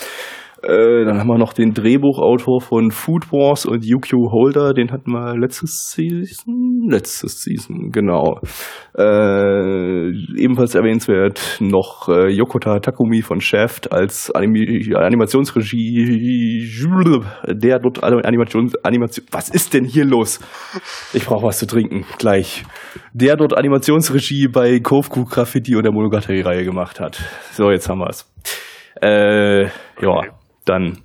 Äh, dann haben wir noch den Drehbuchautor von Food Wars und UQ Holder, den hatten wir letztes Season, letztes Season, genau. Äh, ebenfalls erwähnenswert noch äh, Yokota Takumi von Shaft als Animi Animationsregie, der dort Animation, Animation, was ist denn hier los? Ich brauche was zu trinken, gleich. Der dort Animationsregie bei Kofuku Graffiti und der Monogatari-Reihe gemacht hat. So, jetzt haben wir's. Äh, ja dann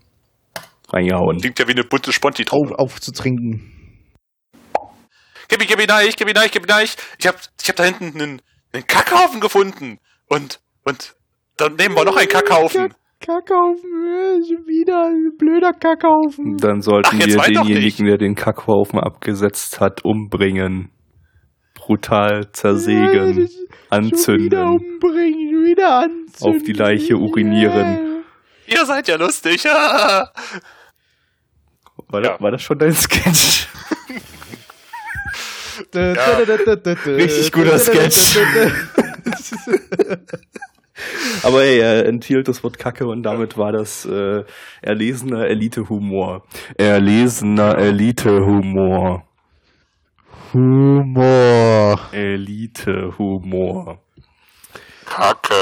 reingehauen. Klingt ja wie eine bunte sponti auf, aufzutrinken. Gib mir, gib mir neich, gib mir neich, gib mir neich. Ich hab, ich hab da hinten einen, einen Kackhaufen gefunden. Und, und dann nehmen wir noch einen Kackhaufen. Kackhaufen, schon wieder ein blöder Kackhaufen. Dann sollten Ach, wir denjenigen, der den Kackhaufen abgesetzt hat, umbringen. Brutal zersägen, ja, anzünden. Wieder umbringen, wieder anzünden. Auf die Leiche urinieren. Ihr seid ja lustig. war, das, war das schon dein Sketch? ja. Richtig guter Sketch. Aber ey, er enthielt das Wort Kacke und damit war das äh, erlesener Elite-Humor. Erlesener Elite-Humor. Humor. Elite-Humor. Kacke.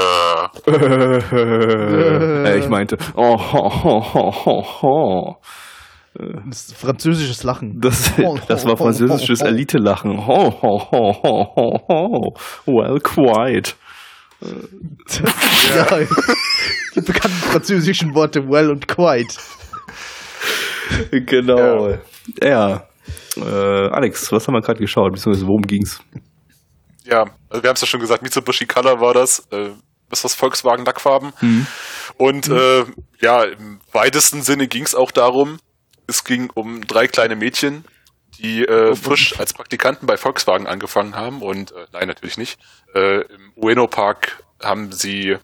äh, ich meinte, oh, ho, ho, ho, ho, ho. Das französisches Lachen. Das, das war französisches Elite-Lachen. Ho, ho, ho, ho, ho, ho. Well, quite. ja, die bekannten französischen Worte well und quite. Genau. Ja. ja. Äh, Alex, was haben wir gerade geschaut? Beziehungsweise worum ging's? Ja, also wir haben es ja schon gesagt, Mitsubishi Color war das. Äh, ist das Volkswagen Lackfarben. Mhm. Und mhm. Äh, ja, im weitesten Sinne ging es auch darum, es ging um drei kleine Mädchen, die äh, oh, frisch als Praktikanten bei Volkswagen angefangen haben und äh, nein, natürlich nicht. Äh, Im Ueno Park haben sie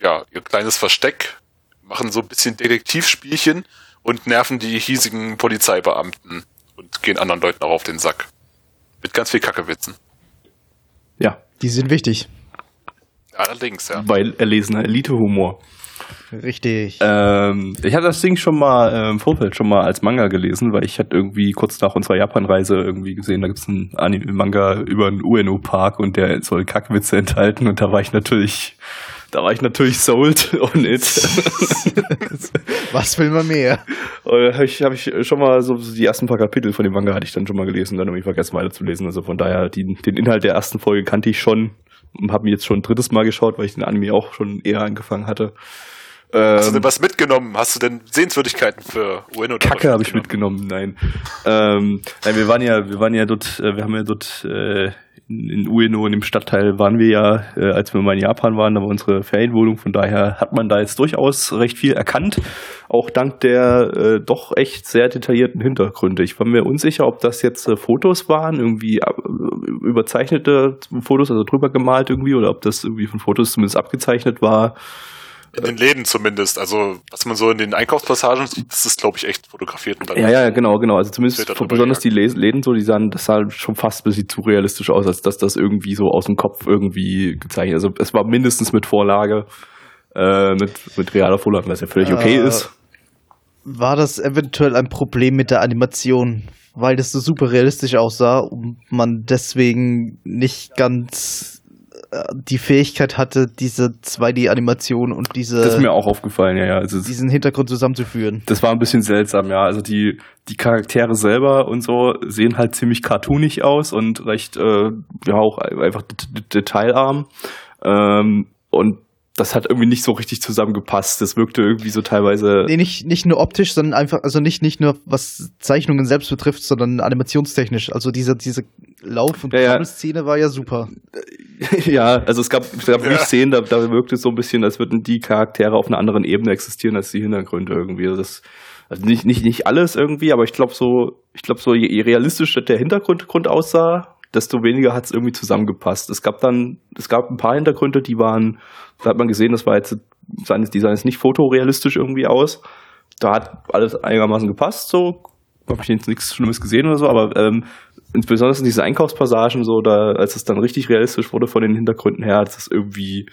ja ihr kleines Versteck, machen so ein bisschen Detektivspielchen und nerven die hiesigen Polizeibeamten und gehen anderen Leuten auch auf den Sack. Mit ganz viel Kackewitzen. Ja. Die sind wichtig. Allerdings, ja. Weil erlesener Elite-Humor. Richtig. Ähm, ich hatte das Ding schon mal äh, im Vorfeld schon mal als Manga gelesen, weil ich hatte irgendwie kurz nach unserer Japan-Reise irgendwie gesehen, da gibt es einen Anime-Manga über einen UNO-Park und der soll Kackwitze enthalten und da war ich natürlich, da war ich natürlich sold on it. Was will man mehr? habe ich, hab ich schon mal so die ersten paar Kapitel von dem Manga hatte ich dann schon mal gelesen, dann habe ich vergessen weiterzulesen. Also von daher, die, den Inhalt der ersten Folge kannte ich schon und habe mir jetzt schon ein drittes Mal geschaut, weil ich den Anime auch schon eher angefangen hatte. Hast du denn ähm, was mitgenommen? Hast du denn Sehenswürdigkeiten für Ueno? Kacke habe ich mitgenommen, nein. ähm, nein, wir waren ja, wir waren ja dort, äh, wir haben ja dort äh, in, Ueno, in dem Stadtteil, waren wir ja, äh, als wir mal in Japan waren, da war unsere Ferienwohnung, von daher hat man da jetzt durchaus recht viel erkannt, auch dank der äh, doch echt sehr detaillierten Hintergründe. Ich war mir unsicher, ob das jetzt äh, Fotos waren, irgendwie äh, überzeichnete Fotos, also drüber gemalt irgendwie, oder ob das irgendwie von Fotos zumindest abgezeichnet war. In den Läden zumindest. Also, was man so in den Einkaufspassagen sieht, das ist, glaube ich, echt fotografiert. Und ja, ja, genau, genau. Also zumindest besonders die Läden so, die sahen, das sah schon fast ein bisschen zu realistisch aus, als dass das irgendwie so aus dem Kopf irgendwie gezeichnet. Also es war mindestens mit Vorlage, äh, mit, mit realer Vorlage, was ja völlig okay äh, ist. War das eventuell ein Problem mit der Animation? Weil das so super realistisch aussah und man deswegen nicht ganz die Fähigkeit hatte, diese 2D-Animation und diese. Das ist mir auch aufgefallen, ja, ja. Also diesen Hintergrund zusammenzuführen. Das war ein bisschen seltsam, ja. Also die, die Charaktere selber und so sehen halt ziemlich cartoonig aus und recht, äh, ja, auch einfach detailarm. Ähm, und das hat irgendwie nicht so richtig zusammengepasst. Das wirkte irgendwie so teilweise. Nee, nicht, nicht nur optisch, sondern einfach, also nicht, nicht nur was Zeichnungen selbst betrifft, sondern animationstechnisch. Also diese, diese Lauf- und ja, Szene war ja super. Ja, also es gab, es gab ja. Szenen, da, da wirkte es so ein bisschen, als würden die Charaktere auf einer anderen Ebene existieren als die Hintergründe irgendwie. Also das, also nicht, nicht, nicht alles irgendwie, aber ich glaube so, ich glaube so, je, je realistischer der Hintergrund Grund aussah, desto weniger hat es irgendwie zusammengepasst. Es gab dann, es gab ein paar Hintergründe, die waren, da hat man gesehen, das war jetzt, seines Designs nicht fotorealistisch irgendwie aus. Da hat alles einigermaßen gepasst, so. Habe ich jetzt nichts Schlimmes gesehen oder so, aber ähm, insbesondere in diesen Einkaufspassagen, so, da, als es dann richtig realistisch wurde von den Hintergründen her, hat es irgendwie,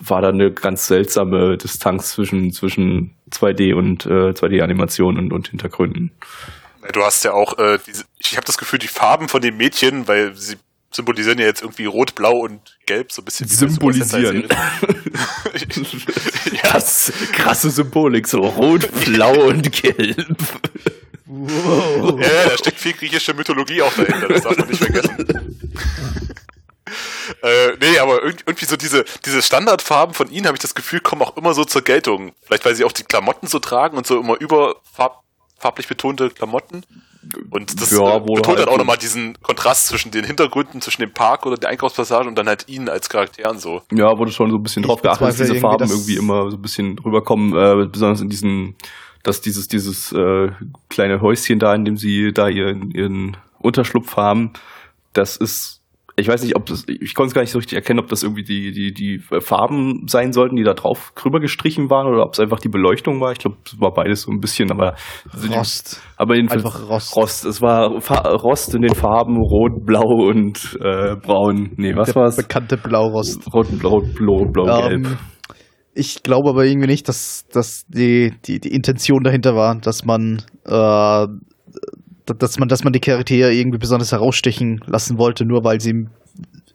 war da eine ganz seltsame Distanz zwischen, zwischen 2D und äh, 2D-Animation und, und Hintergründen. Du hast ja auch, äh, diese, ich habe das Gefühl, die Farben von den Mädchen, weil sie symbolisieren ja jetzt irgendwie rot, blau und gelb, so ein bisschen wie Symbolisieren. ja. Das krasse Symbolik, so rot, blau und gelb. Wow. Ja, da steckt viel griechische Mythologie auch dahinter, das darf man nicht vergessen. äh, nee, aber irgendwie so diese, diese Standardfarben von ihnen, habe ich das Gefühl, kommen auch immer so zur Geltung. Vielleicht, weil sie auch die Klamotten so tragen und so immer überfarb farblich betonte Klamotten. Und das ja, betont halt dann auch nochmal diesen Kontrast zwischen den Hintergründen, zwischen dem Park oder der Einkaufspassage und dann halt ihnen als Charakteren so. Ja, wurde schon so ein bisschen drauf geachtet, dass diese Farben irgendwie immer so ein bisschen rüberkommen, äh, besonders in diesen, dass dieses, dieses äh, kleine Häuschen da, in dem sie da ihren, ihren Unterschlupf haben, das ist ich weiß nicht, ob das, ich konnte es gar nicht so richtig erkennen, ob das irgendwie die, die, die Farben sein sollten, die da drauf drüber gestrichen waren oder ob es einfach die Beleuchtung war. Ich glaube, es war beides so ein bisschen, aber. Rost. Aber jedenfalls. Einfach Rost. Rost. Es war Fa Rost in den Farben Rot, Blau und äh, Braun. Nee, was war es? Bekannte Blaurost. Rot, Blau, Blau, Blau, um, Gelb. Ich glaube aber irgendwie nicht, dass, dass die, die, die Intention dahinter war, dass man äh, dass man, dass man die Charaktere irgendwie besonders herausstechen lassen wollte, nur weil sie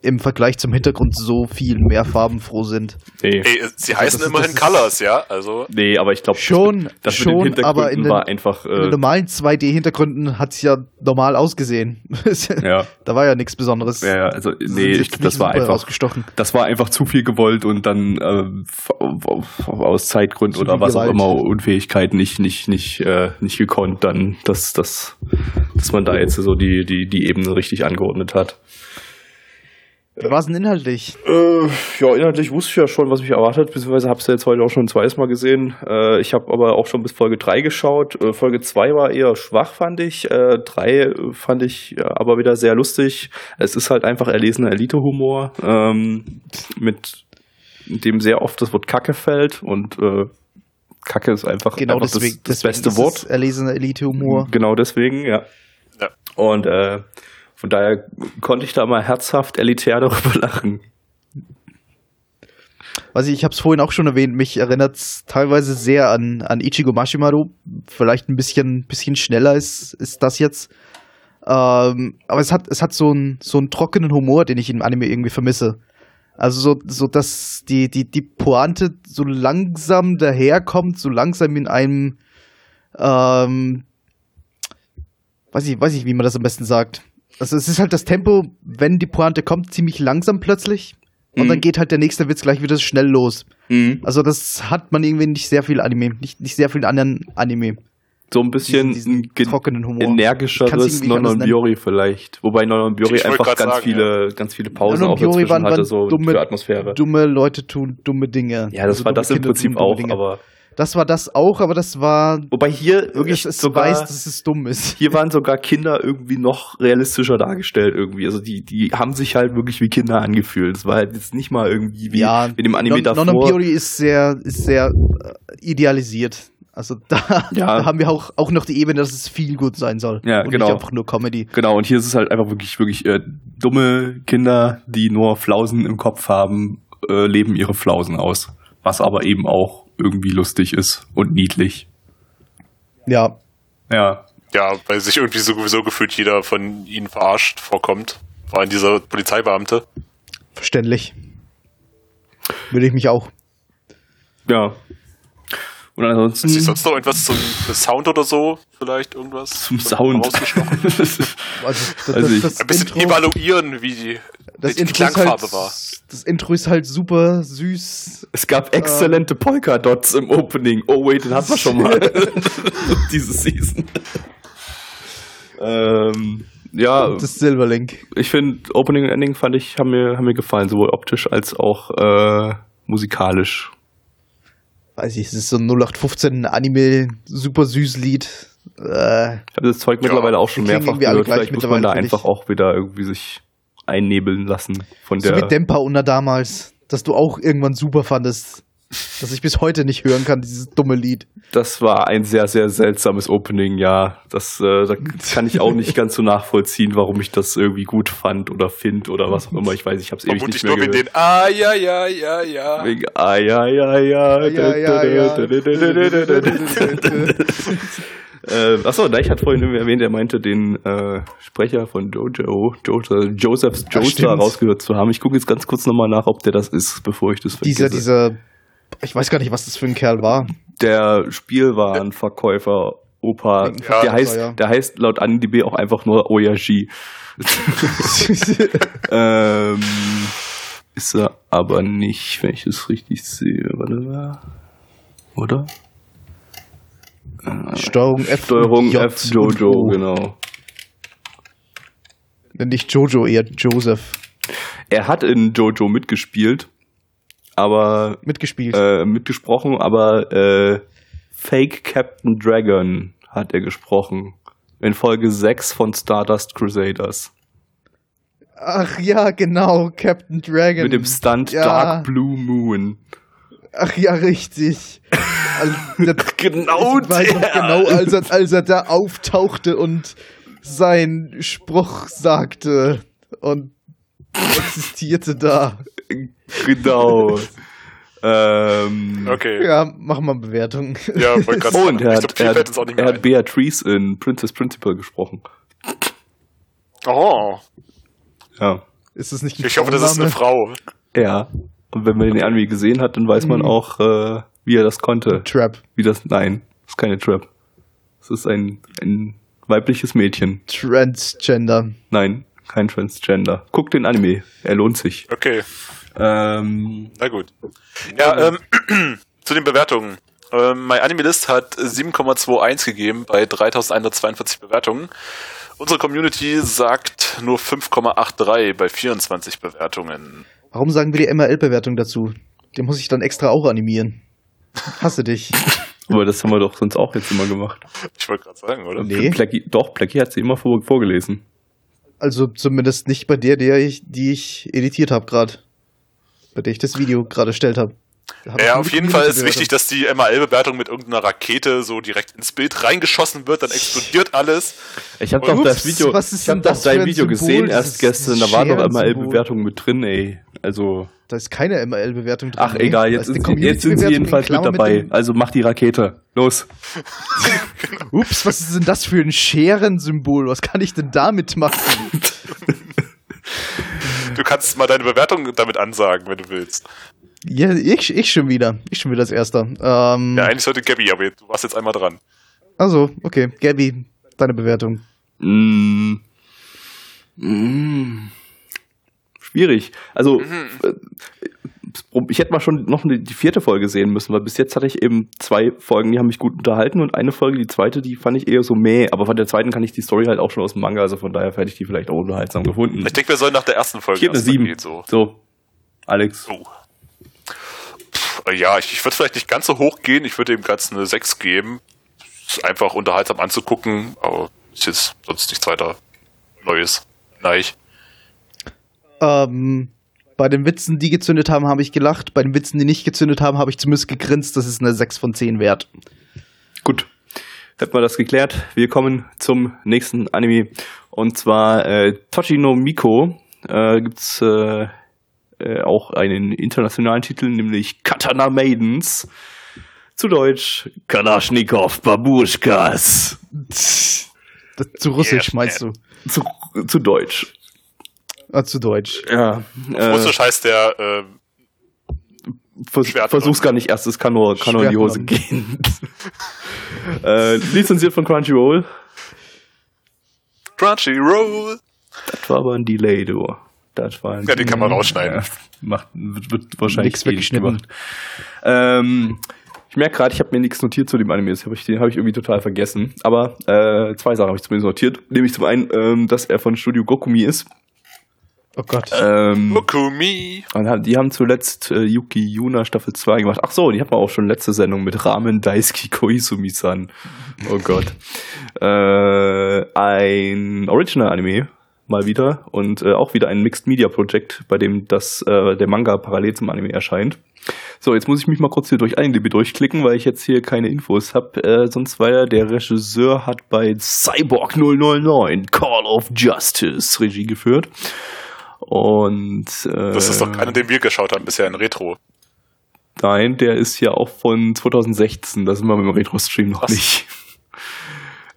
im Vergleich zum Hintergrund so viel mehr farbenfroh sind. Nee. Ey, sie also heißen das, immerhin das Colors, ja? Also nee, aber ich glaube schon, das, das schon, aber in den, war einfach äh, in den normalen 2D-Hintergründen hat es ja normal ausgesehen. ja. Da war ja nichts Besonderes. Ja, also nee, ich, das war einfach ausgestochen. Das war einfach zu viel gewollt und dann äh, aus Zeitgründen oder was Gewalt. auch immer Unfähigkeit nicht nicht nicht äh, nicht gekonnt dann, dass dass dass man da jetzt so die die die Ebene richtig angeordnet hat. Wie war es denn inhaltlich? Äh, ja, inhaltlich wusste ich ja schon, was mich erwartet, beziehungsweise habe es ja jetzt heute auch schon ein zweites Mal gesehen. Äh, ich habe aber auch schon bis Folge 3 geschaut. Äh, Folge 2 war eher schwach, fand ich. 3 äh, fand ich aber wieder sehr lustig. Es ist halt einfach erlesener Elite-Humor, ähm, mit dem sehr oft das Wort Kacke fällt und äh, Kacke ist einfach, genau einfach deswegen, das, das beste Wort. Erlesener Elite-Humor. Genau deswegen, ja. ja. Und äh, von daher konnte ich da mal herzhaft elitär darüber lachen. Also ich habe es vorhin auch schon erwähnt, mich erinnert es teilweise sehr an, an Ichigo Mashimaru. Vielleicht ein bisschen, bisschen schneller ist, ist das jetzt. Ähm, aber es hat, es hat so einen, so einen trockenen Humor, den ich im Anime irgendwie vermisse. Also so, so dass die, die, die Pointe so langsam daherkommt, so langsam in einem, ähm, weiß ich, weiß ich, wie man das am besten sagt. Also es ist halt das Tempo, wenn die Pointe kommt, ziemlich langsam plötzlich. Und mhm. dann geht halt der nächste Witz gleich wieder schnell los. Mhm. Also das hat man irgendwie nicht sehr viel Anime, nicht, nicht sehr viel anderen Anime. So ein bisschen diesen, diesen trockenen Humor. energischeres Nononbiori vielleicht. Wobei Nononbiori einfach ganz sagen, viele, ja. ganz viele Pausen auch dazwischen waren, hatte, so dumme, für Atmosphäre. Dumme Leute tun dumme Dinge. Ja, das also war das im Prinzip auch, Dinge. aber das war das auch, aber das war. Wobei hier wirklich es, es sogar, weiß, dass es dumm ist. Hier waren sogar Kinder irgendwie noch realistischer dargestellt irgendwie. Also die, die haben sich halt wirklich wie Kinder angefühlt. Es war halt jetzt nicht mal irgendwie wie ja, mit dem Anime non, davor. Non Theory ist sehr, ist sehr äh, idealisiert. Also da, ja. da, haben wir auch, auch noch die Ebene, dass es viel gut sein soll. Ja, und genau. Nicht einfach nur Comedy. Genau, und hier ist es halt einfach wirklich, wirklich äh, dumme Kinder, die nur Flausen im Kopf haben, äh, leben ihre Flausen aus. Was aber eben auch irgendwie lustig ist und niedlich. Ja. Ja. Ja, weil sich irgendwie sowieso gefühlt jeder von ihnen verarscht vorkommt. Vor allem dieser Polizeibeamte. Verständlich. Würde ich mich auch. Ja. Und ansonsten. Ist sonst noch irgendwas zum Sound oder so? Vielleicht irgendwas? Zum Sound. also, das, also das, ein bisschen Intro, evaluieren, wie die, die Klangfarbe halt, war. Das Intro ist halt super süß. Es gab exzellente Polka-Dots im Opening. Oh wait, den hatten wir schon mal. Diese Season. ähm, ja. Das Silverlink. Ich finde, Opening und Ending fand ich, haben mir, haben mir gefallen, sowohl optisch als auch äh, musikalisch weiß ich, es ist so ein 0815 Anime, super süß Lied. Äh, ich habe das Zeug mittlerweile auch schon mehrfach gehört. Vielleicht muss man da einfach auch wieder irgendwie sich einnebeln lassen von der. So wie Dempa Unna damals, dass du auch irgendwann super fandest das ich bis heute nicht hören kann, dieses dumme Lied. Das war ein sehr, sehr seltsames Opening, ja. Das, äh, das kann ich auch nicht ganz so nachvollziehen, warum ich das irgendwie gut fand oder finde oder was auch immer. Ich weiß, ich habe es ewig nicht mehr nur gehört. den Ah, ja, ja, ja, ja. Wegen Ah, ja, ja, ja. ja, ja, ja. Äh, achso, ich hatte vorhin erwähnt, er meinte, den äh, Sprecher von Jojo, Jojo Josephs Joestar rausgehört zu haben. Ich gucke jetzt ganz kurz nochmal nach, ob der das ist, bevor ich das vergesse. Dieser, dieser ich weiß gar nicht, was das für ein Kerl war. Der Spielwarenverkäufer Opa, ja, der heißt, ja. der heißt laut AniDB auch einfach nur Oyashi. ähm, ist er aber nicht, wenn ich es richtig sehe. Warte mal. Oder? Äh, Steuerung F. Steuerung F, Jojo, genau. Nicht Jojo, eher Joseph. Er hat in Jojo mitgespielt aber mitgespielt, äh, mitgesprochen, aber äh, Fake Captain Dragon hat er gesprochen in Folge 6 von Stardust Crusaders. Ach ja, genau, Captain Dragon. Mit dem Stunt ja. Dark Blue Moon. Ach ja, richtig. Also, genau, ich weiß noch genau, als er, als er da auftauchte und seinen Spruch sagte und existierte da. Genau. ähm, okay. Ja, machen wir Bewertung. Ja, wollte gerade oh, und er, hat, er, hat, er hat Beatrice in Princess Principal gesprochen. Oh. Ja. Ist das nicht ein Ich hoffe, das ist eine Frau. Ja. Und wenn man den Anime gesehen hat, dann weiß man mhm. auch, äh, wie er das konnte. Trap. Wie das, nein, das ist keine Trap. Es ist ein, ein weibliches Mädchen. Transgender. Nein, kein Transgender. Guck den Anime, er lohnt sich. Okay. Ähm, Na gut. Ja, ähm, zu den Bewertungen. Ähm, My Anime List hat 7,21 gegeben bei 3142 Bewertungen. Unsere Community sagt nur 5,83 bei 24 Bewertungen. Warum sagen wir die MRL-Bewertung dazu? Den muss ich dann extra auch animieren. Hasse dich. Aber das haben wir doch sonst auch jetzt immer gemacht. Ich wollte gerade sagen, oder? Nee. Plecki, doch, Plecki hat sie immer vor, vorgelesen. Also zumindest nicht bei der, der ich, die ich editiert habe gerade. Bei der ich das Video gerade erstellt habe. Ja, auf jeden Fall ist wichtig, dass die MAL-Bewertung mit irgendeiner Rakete so direkt ins Bild reingeschossen wird, dann explodiert alles. Ich habe doch das Video, ich hab doch dein Video gesehen erst gestern, da war doch MAL-Bewertung mit drin, ey. Also. Da ist keine MAL-Bewertung drin. Ach, egal, jetzt, ist, jetzt sind sie jedenfalls mit dabei. Mit also mach die Rakete. Los. Ups, was ist denn das für ein Scherensymbol? Was kann ich denn damit machen? du kannst mal deine Bewertung damit ansagen, wenn du willst. Ja, ich, ich schon wieder. Ich schon wieder als Erster. Ähm, ja, eigentlich sollte Gabby, aber du warst jetzt einmal dran. Also, okay. Gabby, deine Bewertung. Mm. Mm. Schwierig. Also, mhm. Äh, ich hätte mal schon noch die vierte Folge sehen müssen, weil bis jetzt hatte ich eben zwei Folgen, die haben mich gut unterhalten und eine Folge, die zweite, die fand ich eher so meh, aber von der zweiten kann ich die Story halt auch schon aus dem Manga, also von daher hätte ich die vielleicht auch unterhaltsam gefunden. Ich denke, wir sollen nach der ersten Folge. Ich gebe eine sieben. So. so. Alex. Oh. Äh, ja, ich, ich würde vielleicht nicht ganz so hoch gehen, ich würde dem Ganzen eine 6 geben. Ist einfach unterhaltsam anzugucken, aber ist jetzt sonst nichts weiter Neues. Nein. Ähm, bei den Witzen, die gezündet haben, habe ich gelacht. Bei den Witzen, die nicht gezündet haben, habe ich zumindest gegrinst. Das ist eine 6 von 10 wert. Gut. Hätten wir das geklärt. Wir kommen zum nächsten Anime. Und zwar äh, Toshino Miko. Äh, gibt's äh, äh, auch einen internationalen Titel, nämlich Katana Maidens. Zu Deutsch Kalaschnikow Babuschkas. zu Russisch meinst du? Zu, zu Deutsch. Ah, zu Deutsch. Ja. Auf äh, Russisch heißt der äh, Vers versuch's gar nicht erst, es kann nur, kann nur in die Hose gehen. äh, lizenziert von Crunchyroll. Crunchyroll. Das war aber ein Delay, du. Das war ja, den kann man rausschneiden. Ja, macht, wird, wird wahrscheinlich nichts weggeschnitten. Ähm, ich merke gerade, ich habe mir nichts notiert zu dem Anime. Das hab ich, den habe ich irgendwie total vergessen. Aber äh, zwei Sachen habe ich zumindest notiert. Nämlich zum einen, ähm, dass er von Studio Gokumi ist. Oh Gott. Ähm. Und die haben zuletzt äh, Yuki Yuna Staffel 2 gemacht. Ach so, die hatten wir auch schon letzte Sendung mit Ramen Daisuke Koizumi-san. Oh Gott. äh, ein Original-Anime mal wieder und äh, auch wieder ein Mixed Media Projekt, bei dem das äh, der Manga parallel zum Anime erscheint. So, jetzt muss ich mich mal kurz hier durch IMDb durchklicken, weil ich jetzt hier keine Infos habe. Äh, sonst war ja der Regisseur hat bei Cyborg 009 Call of Justice Regie geführt. Und äh, das ist doch keiner, den wir geschaut haben bisher in Retro. Nein, der ist ja auch von 2016. Da sind wir mit dem Retro-Stream noch Was? nicht.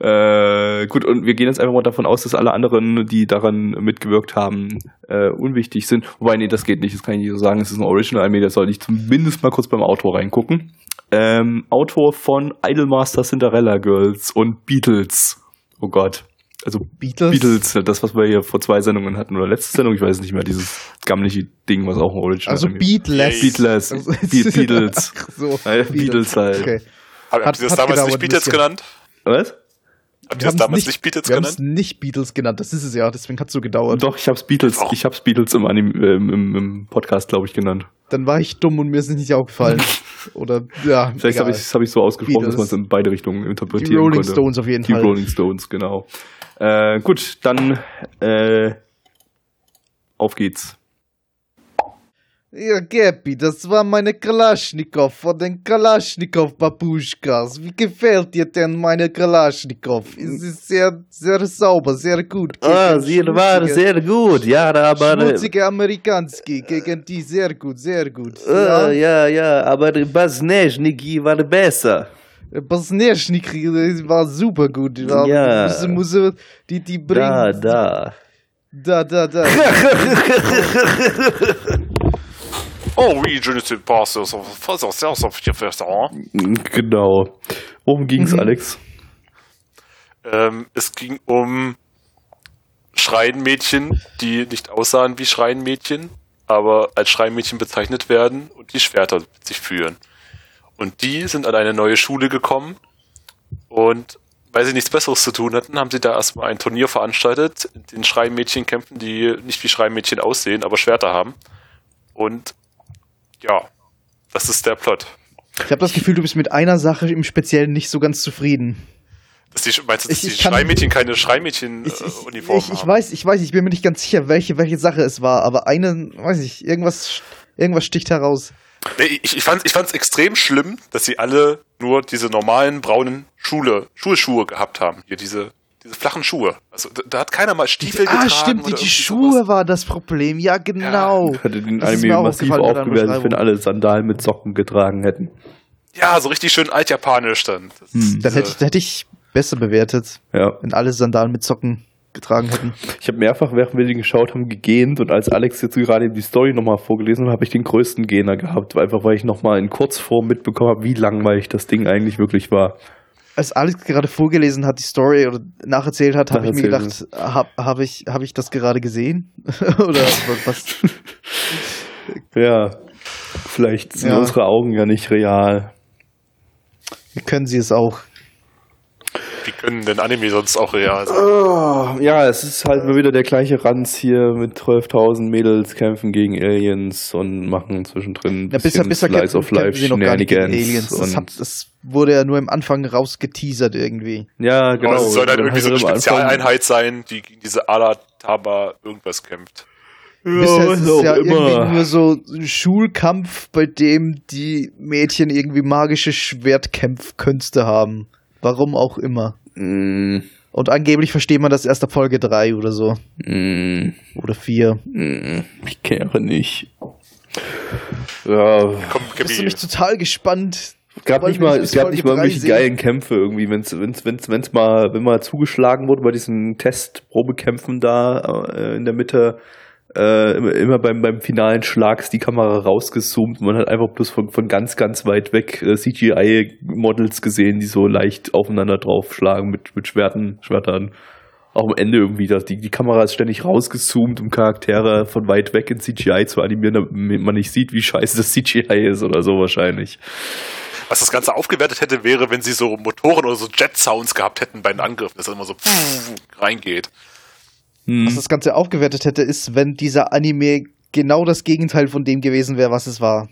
Äh, gut, und wir gehen jetzt einfach mal davon aus, dass alle anderen, die daran mitgewirkt haben, äh, unwichtig sind. Wobei, nee, das geht nicht. Das kann ich nicht so sagen. Es ist ein Original-Anime, da soll ich zumindest mal kurz beim Autor reingucken. Ähm, Autor von Idolmaster Cinderella Girls und Beatles. Oh Gott. Also Beatles? Beatles, das, was wir hier vor zwei Sendungen hatten, oder letzte Sendung, ich weiß nicht mehr, dieses gammelige Ding, was auch ein Original Also Beatles. Beatles. Also, Beatles. so, Beatles. Beatles halt. Okay. Habt ihr das damals nicht Beatles genannt? Was? Habt ihr das damals nicht, Beatles wir genannt? Wir haben es nicht Beatles genannt, das ist es ja, deswegen hat es so gedauert. Doch, ich hab's Beatles, oh. ich hab's Beatles im, Anim, äh, im, im Podcast, glaube ich, genannt. Dann war ich dumm und mir ist es nicht aufgefallen. Oder, ja. Vielleicht habe ich es hab ich so ausgesprochen, Beatles. dass man es in beide Richtungen interpretieren Die Rolling konnte. Stones auf jeden Die Fall. Die Rolling Stones, genau. Äh, gut, dann äh, auf geht's. Ja, Gabi, das war meine Kalaschnikow von den Kalaschnikow-Babuschkas. Wie gefällt dir denn meine Kalaschnikow? Es ist sehr, sehr sauber, sehr gut. Ah, sie war sehr gut, ja, aber... Schmutzige Amerikanski, gegen die sehr gut, sehr gut. Ah, ja, ja, aber Basneschniki war besser. Basneschniki war super gut. Ja. Muss, muss, die, die bringt... Da, da. Da, da, da. oh oui, je ne sais pas, Genau. Worum ging's, mhm. Alex? Ähm, es ging um Schreienmädchen, die nicht aussahen wie Schreienmädchen, aber als Schreienmädchen bezeichnet werden und die Schwerter mit sich führen. Und die sind an eine neue Schule gekommen und weil sie nichts Besseres zu tun hatten, haben sie da erstmal ein Turnier veranstaltet, in den Schreienmädchen kämpfen, die nicht wie Schreienmädchen aussehen, aber Schwerter haben. Und ja, das ist der Plot. Ich habe das Gefühl, du bist mit einer Sache im Speziellen nicht so ganz zufrieden. Dass die, meinst du, dass ich, die Schreimädchen keine Schreimädchen-Uniform ich, ich, ich, weiß, ich weiß, ich bin mir nicht ganz sicher, welche, welche Sache es war, aber eine, weiß ich, irgendwas, irgendwas sticht heraus. Nee, ich, ich fand es ich extrem schlimm, dass sie alle nur diese normalen braunen Schule, Schulschuhe gehabt haben. Hier diese, diese flachen Schuhe. Also da, da hat keiner mal Stiefel ah, getragen. Ah, stimmt, die, die Schuhe sowas. war das Problem. Ja, genau. Ja. Hätte den Anime massiv aufgewertet, wenn alle Sandalen mit Socken getragen hätten. Ja, so richtig schön altjapanisch dann. Hm. Dann hätte ich, hätte ich besser bewertet, ja. wenn alle Sandalen mit Socken getragen hätten. Ich habe mehrfach, während wir den geschaut haben, gegähnt und als Alex jetzt gerade die Story nochmal vorgelesen hat, habe ich den größten Gähner gehabt, einfach weil ich nochmal in Kurzform mitbekommen habe, wie langweilig das Ding eigentlich wirklich war. Als Alex gerade vorgelesen hat, die Story oder nacherzählt hat, habe ich mir gedacht, habe hab ich, hab ich das gerade gesehen? oder was? ja, vielleicht sind ja. unsere Augen ja nicht real. Können sie es auch? Wie können denn Anime sonst auch real sein? Oh, ja, es ist halt mal wieder der gleiche Ranz hier mit 12.000 Mädels kämpfen gegen Aliens und machen zwischendrin ein ja, bisher, bisher Slice of Life Shenanigans. Das, hat, das wurde ja nur im Anfang rausgeteasert irgendwie. Ja, genau. Es soll dann irgendwie so eine Spezialeinheit sein, die gegen diese Alataba irgendwas kämpft. Ja, Bisher ist es ja immer. irgendwie nur so ein Schulkampf, bei dem die Mädchen irgendwie magische Schwertkämpfkünste haben. Warum auch immer. Mm. Und angeblich versteht man das erst ab Folge 3 oder so. Mm. Oder 4. Mm. Ich kehre nicht. Ja. Komm, Bist du nicht total gespannt? Es gab nicht mal, es gab nicht mal irgendwelche sehen. geilen Kämpfe irgendwie, wenn's, wenn's, wenn's, wenn's mal, wenn mal zugeschlagen wurde bei diesen Testprobekämpfen da äh, in der Mitte, äh, immer, immer beim, beim finalen Schlag ist die Kamera rausgezoomt. Man hat einfach bloß von, von ganz, ganz weit weg äh, CGI-Models gesehen, die so leicht aufeinander draufschlagen mit, mit Schwerten, Schwertern. Auch am Ende irgendwie, dass die, die Kamera ist ständig rausgezoomt, um Charaktere von weit weg in CGI zu animieren, damit man nicht sieht, wie scheiße das CGI ist oder so wahrscheinlich. Was das Ganze aufgewertet hätte, wäre, wenn sie so Motoren oder so Jet-Sounds gehabt hätten bei den Angriffen, dass das immer so reingeht. Hm. Was das Ganze aufgewertet hätte, ist, wenn dieser Anime genau das Gegenteil von dem gewesen wäre, was es war.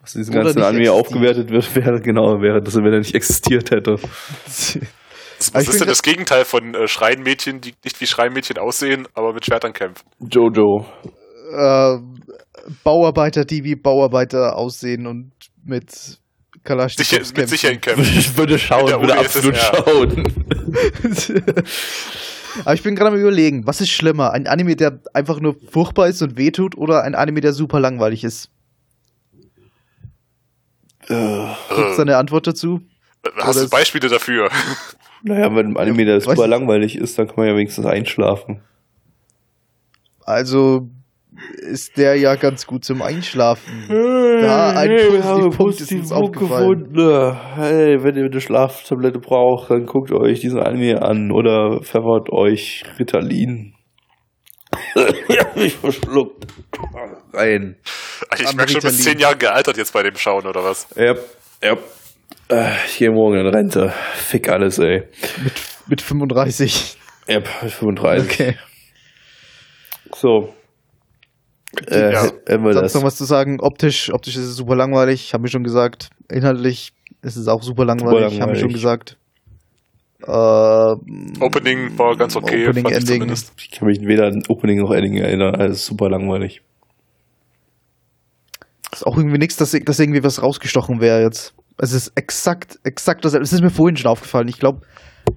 Was diesen ganzen Anime existiert. aufgewertet wird, wäre genau, wäre, dass er, wenn er nicht existiert hätte. Was ist denn das Gegenteil von äh, Schreienmädchen, die nicht wie Schreienmädchen aussehen, aber mit Schwertern kämpfen? Jojo. Äh, Bauarbeiter, die wie Bauarbeiter aussehen und mit Kalaschnikows Sicher, kämpfen. Mit sicheren kämpfen. Ich würde schauen, würde absolut schauen. Aber ich bin gerade am überlegen, was ist schlimmer? Ein Anime, der einfach nur furchtbar ist und wehtut oder ein Anime, der super langweilig ist? Äh, Gibt es da eine Antwort dazu? Hast oder du Beispiele dafür? Naja, wenn ein Anime, der super langweilig ist, dann kann man ja wenigstens einschlafen. Also, ist der ja ganz gut zum Einschlafen. Hey, ja, ein hey, Positiv Punkt ist uns aufgefallen. Gefunden. Hey, wenn ihr eine Schlaftablette braucht, dann guckt euch diesen Anime an oder pfeffert euch Ritalin. ja, mich verschluckt. Rein. Also ich merke schon, du bist zehn Jahre gealtert jetzt bei dem Schauen, oder was? Ja, ja. Äh, ich gehe morgen in Rente. Fick alles, ey. Mit, mit 35. Ja, mit 35. Okay. So, äh, ja. Sonst noch was zu sagen? Optisch, optisch ist es super langweilig, haben wir schon gesagt. Inhaltlich ist es auch super langweilig, langweilig. haben wir schon gesagt. Äh, Opening war ganz okay. Opening, Ending. Ich, ich, kann mich weder an Opening noch Ending erinnern, also super langweilig. Ist auch irgendwie nichts, dass, dass irgendwie was rausgestochen wäre jetzt. Es ist exakt, exakt dasselbe. Es ist mir vorhin schon aufgefallen. Ich glaube,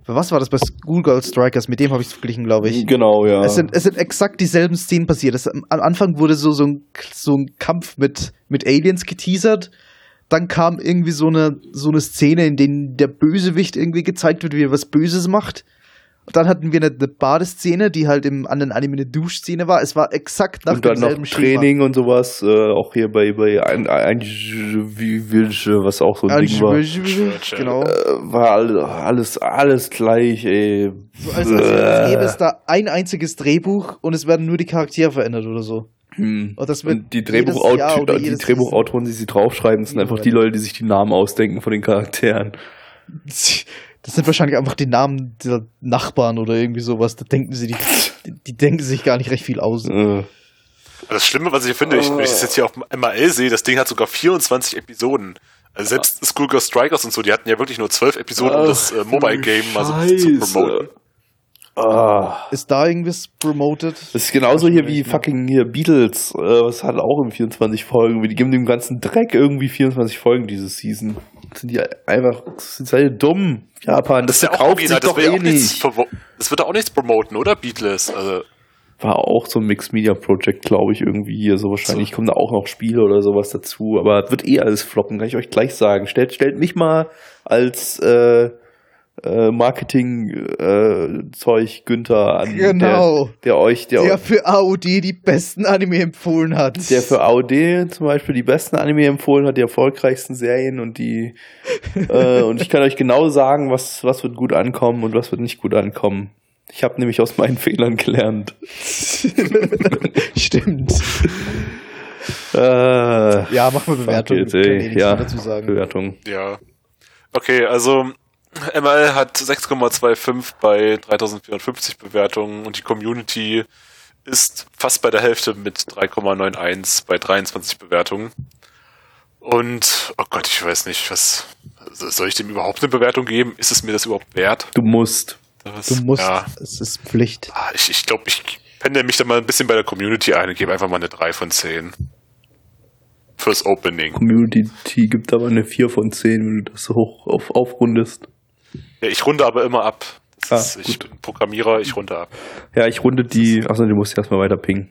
was war das bei Schoolgirl Strikers? Mit dem habe ich es verglichen, glaube ich. Genau, ja. Es sind, es sind exakt dieselben Szenen passiert. Es, am Anfang wurde so, so, ein, so ein Kampf mit, mit Aliens geteasert. Dann kam irgendwie so eine, so eine Szene, in der der Bösewicht irgendwie gezeigt wird, wie er was Böses macht. Dann hatten wir eine, eine Badeszene, die halt im anderen Anime eine Duschszene war. Es war exakt nach und dann noch Training Schema. und sowas, äh, auch hier bei bei ein, ein, was auch so ein ein Ding war. Genau. Äh, war alles alles gleich, ey. Also, als gäbe es da ein einziges Drehbuch und es werden nur die Charaktere verändert oder so. Hm. Und, das wird und die, Drehbuchaut die Drehbuchautoren, die sie draufschreiben, sind einfach die Leute, die sich die Namen ausdenken von den Charakteren. Das sind wahrscheinlich einfach die Namen dieser Nachbarn oder irgendwie sowas. Da denken sie, die, die denken sich gar nicht recht viel aus. Das Schlimme, was ich finde, ich, wenn ich das jetzt hier auf MAL sehe, das Ding hat sogar 24 Episoden. Also selbst ja. Schoolgirl Strikers und so, die hatten ja wirklich nur 12 Episoden, um das äh, Mobile Game mal so zu promoten. Ah. Ist da irgendwas promoted? Das ist genauso hier wie fucking hier Beatles. Äh, was hat auch irgendwie 24 Folgen. Die geben dem ganzen Dreck irgendwie 24 Folgen diese Season. Sind die einfach, sind sie dumm. Japan, das, das verkauft sich doch eh nicht. Das wird auch nichts promoten, oder Beatles? Also. War auch so ein Mixed Media Project, glaube ich, irgendwie hier. So wahrscheinlich so. kommen da auch noch Spiele oder sowas dazu. Aber wird eh alles floppen, kann ich euch gleich sagen. Stellt, stellt mich mal als äh, äh, Marketing-Zeug äh, Günther an. Genau. Der, der euch, der, der für AOD die besten Anime empfohlen hat. Der für AOD zum Beispiel die besten Anime empfohlen hat, die erfolgreichsten Serien und die, äh, und ich kann euch genau sagen, was, was wird gut ankommen und was wird nicht gut ankommen. Ich habe nämlich aus meinen Fehlern gelernt. Stimmt. äh, ja, mach mal Bewertung. Ey. Ja, dazu sagen. Bewertung. Ja. Okay, also ML hat 6,25 bei 3450 Bewertungen und die Community ist fast bei der Hälfte mit 3,91 bei 23 Bewertungen. Und, oh Gott, ich weiß nicht, was, soll ich dem überhaupt eine Bewertung geben? Ist es mir das überhaupt wert? Du musst. Das, du musst. Ja. Es ist Pflicht. Ah, ich, ich glaube, ich pendel mich da mal ein bisschen bei der Community ein und gebe einfach mal eine 3 von 10. Fürs Opening. Community gibt aber eine 4 von 10, wenn du das hoch auf, aufrundest. Ja, ich runde aber immer ab. Ah, ist, ich bin Programmierer, ich runde ab. Ja, ich runde die. Achso, du musst erstmal weiter pingen.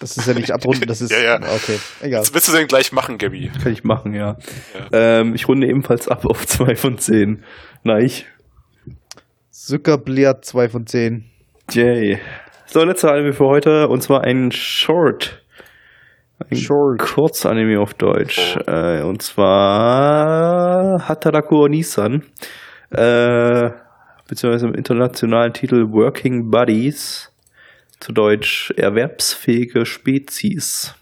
Das ist ja nicht abrunden, das ist. ja, ja. Okay, egal. Was willst du denn gleich machen, Gabby? Kann ich machen, ja. ja. Ähm, ich runde ebenfalls ab auf 2 von 10. Nein. Zuckerbliat 2 von 10. Yay. So, letzter Anime für heute und zwar ein Short. Ein Short. Kurzanime auf Deutsch. Oh. Äh, und zwar Hataraku Onisan äh, beziehungsweise im internationalen Titel Working Buddies, zu Deutsch erwerbsfähige Spezies.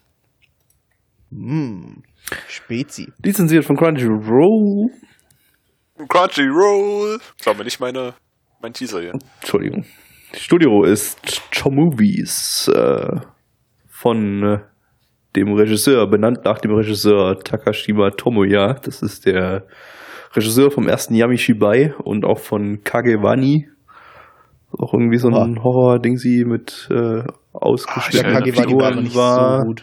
Mm, Spezi. Lizenziert von Crunchyroll. Crunchyroll. Schau mal nicht meine, mein Teaser hier. Entschuldigung. Studio ist Cho Movies äh, von äh, dem Regisseur, benannt nach dem Regisseur Takashima Tomoya. Das ist der Regisseur vom ersten Yami Shibai und auch von Kagewani. Auch irgendwie so ein ah. Horror-Ding sie mit äh, ausgeschnittenen Figuren war. So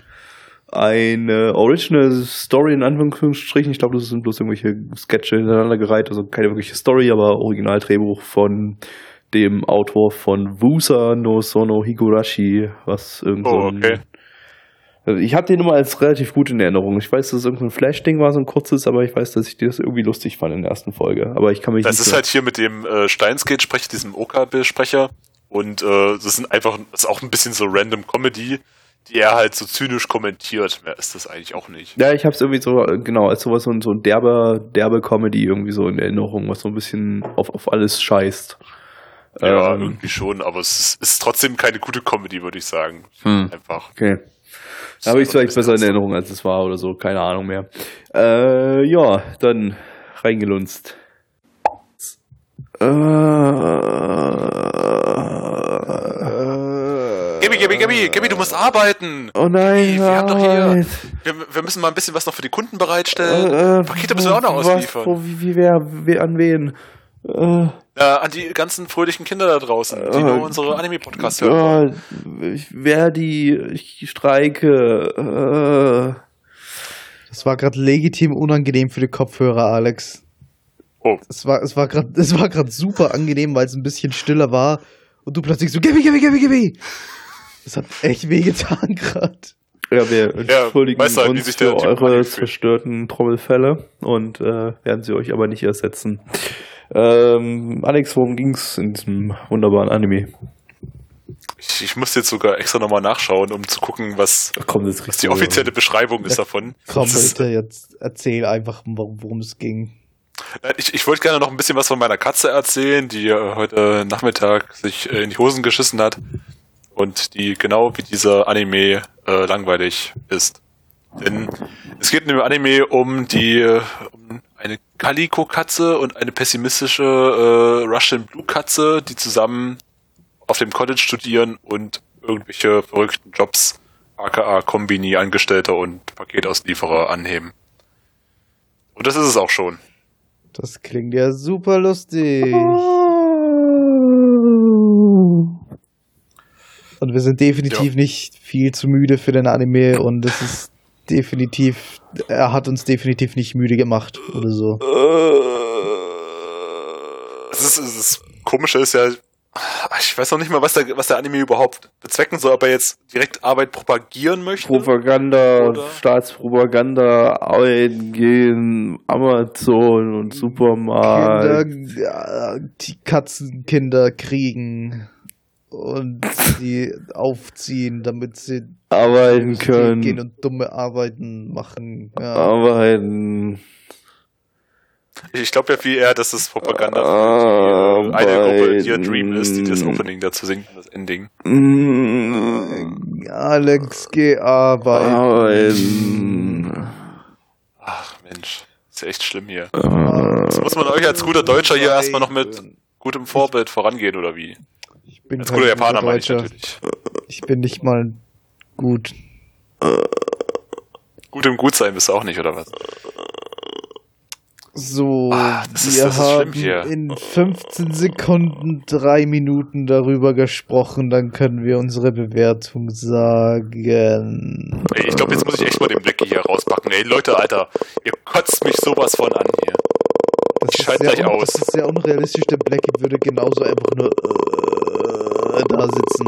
eine Original Story in Anführungsstrichen. Ich glaube, das sind bloß irgendwelche Sketche hintereinander gereiht, also keine wirkliche Story, aber Originaldrehbuch von dem Autor von Wusa no Sono Higurashi, was irgend so oh, okay. Ich habe den immer als relativ gut in Erinnerung. Ich weiß, dass es irgendein Flash-Ding war, so ein kurzes, aber ich weiß, dass ich das irgendwie lustig fand in der ersten Folge. Aber ich kann mich Das ist halt hier mit dem äh, Steinsgate-Sprecher, diesem Okabe-Sprecher. Und äh, das sind einfach, das ist auch ein bisschen so random Comedy, die er halt so zynisch kommentiert. Mehr ist das eigentlich auch nicht. Ja, ich habe es irgendwie so, genau, als sowas so ein, so ein derbe, derbe Comedy irgendwie so in Erinnerung, was so ein bisschen auf, auf alles scheißt. Ja, ähm, irgendwie schon, aber es ist, ist trotzdem keine gute Comedy, würde ich sagen. Hm. Einfach. Okay. Habe ich es vielleicht besser in Erinnerung, als es war oder so. Keine Ahnung mehr. Äh, ja, dann reingelunzt. Äh, Gabi, Gabi, Gabi, Gabi, du musst arbeiten. Oh nein, wir, haben doch hier, wir, wir, müssen mal ein bisschen was noch für die Kunden bereitstellen. Äh, äh Pakete müssen wir auch noch ausliefern. wo, wie, wie, wer, wer, an wen? Äh, ja, an die ganzen fröhlichen Kinder da draußen, die äh, nur unsere Anime-Podcasts hören. Ja, ich werde die, ich streike. Äh. Das war gerade legitim unangenehm für die Kopfhörer, Alex. Oh. Es war, es war gerade, es war gerade super angenehm, weil es ein bisschen stiller war und du plötzlich so, gib mir, gib mir, gib mir, gib mir. Das hat echt wehgetan gerade. Ja, wir entschuldigen ja, halt, uns für eure zerstörten Trommelfälle und äh, werden sie euch aber nicht ersetzen. Ähm, Alex, worum ging's in diesem wunderbaren Anime? Ich, ich muss jetzt sogar extra nochmal nachschauen, um zu gucken, was, komm, was die offizielle Beschreibung ist davon. Komm bitte, jetzt erzähl einfach, worum es ging. Äh, ich, ich wollte gerne noch ein bisschen was von meiner Katze erzählen, die äh, heute Nachmittag sich äh, in die Hosen geschissen hat und die genau wie dieser Anime äh, langweilig ist. Denn es geht in dem Anime um die eine Calico-Katze und eine pessimistische äh, Russian Blue-Katze, die zusammen auf dem College studieren und irgendwelche verrückten Jobs, aka Kombini, Angestellter und Paketauslieferer anheben. Und das ist es auch schon. Das klingt ja super lustig. Und wir sind definitiv ja. nicht viel zu müde für den Anime und es ist definitiv, er hat uns definitiv nicht müde gemacht oder so. Das, ist, das Komische ist ja, ich weiß noch nicht mal, was der, was der Anime überhaupt bezwecken soll, ob er jetzt direkt Arbeit propagieren möchte. Propaganda, oder? Staatspropaganda, eingehen, Amazon und Supermarkt. Kinder, die Katzenkinder kriegen und die aufziehen, damit sie arbeiten können. Gehen und dumme Arbeiten machen. Ja. Arbeiten. Ich glaube ja viel eher, dass das Propaganda für die, eine Gruppe Dear Dream ist, die das Opening dazu singt und das Ending. Alex, geh arbeiten. Ach Mensch, ist ja echt schlimm hier. Das muss man euch als guter Deutscher hier erstmal noch mit gutem Vorbild vorangehen, oder wie? Ich bin Als guter Japaner meine ich natürlich. Ich bin nicht mal gut. Gut im Gutsein bist du auch nicht, oder was? So, ah, ist, wir haben in 15 Sekunden drei Minuten darüber gesprochen, dann können wir unsere Bewertung sagen. Ey, ich glaube, jetzt muss ich echt mal den Blackie hier rauspacken. Ey, Leute, Alter, ihr kotzt mich sowas von an hier. Das ich schalte gleich aus. Das ist sehr unrealistisch, der Blackie würde genauso einfach nur äh, da sitzen.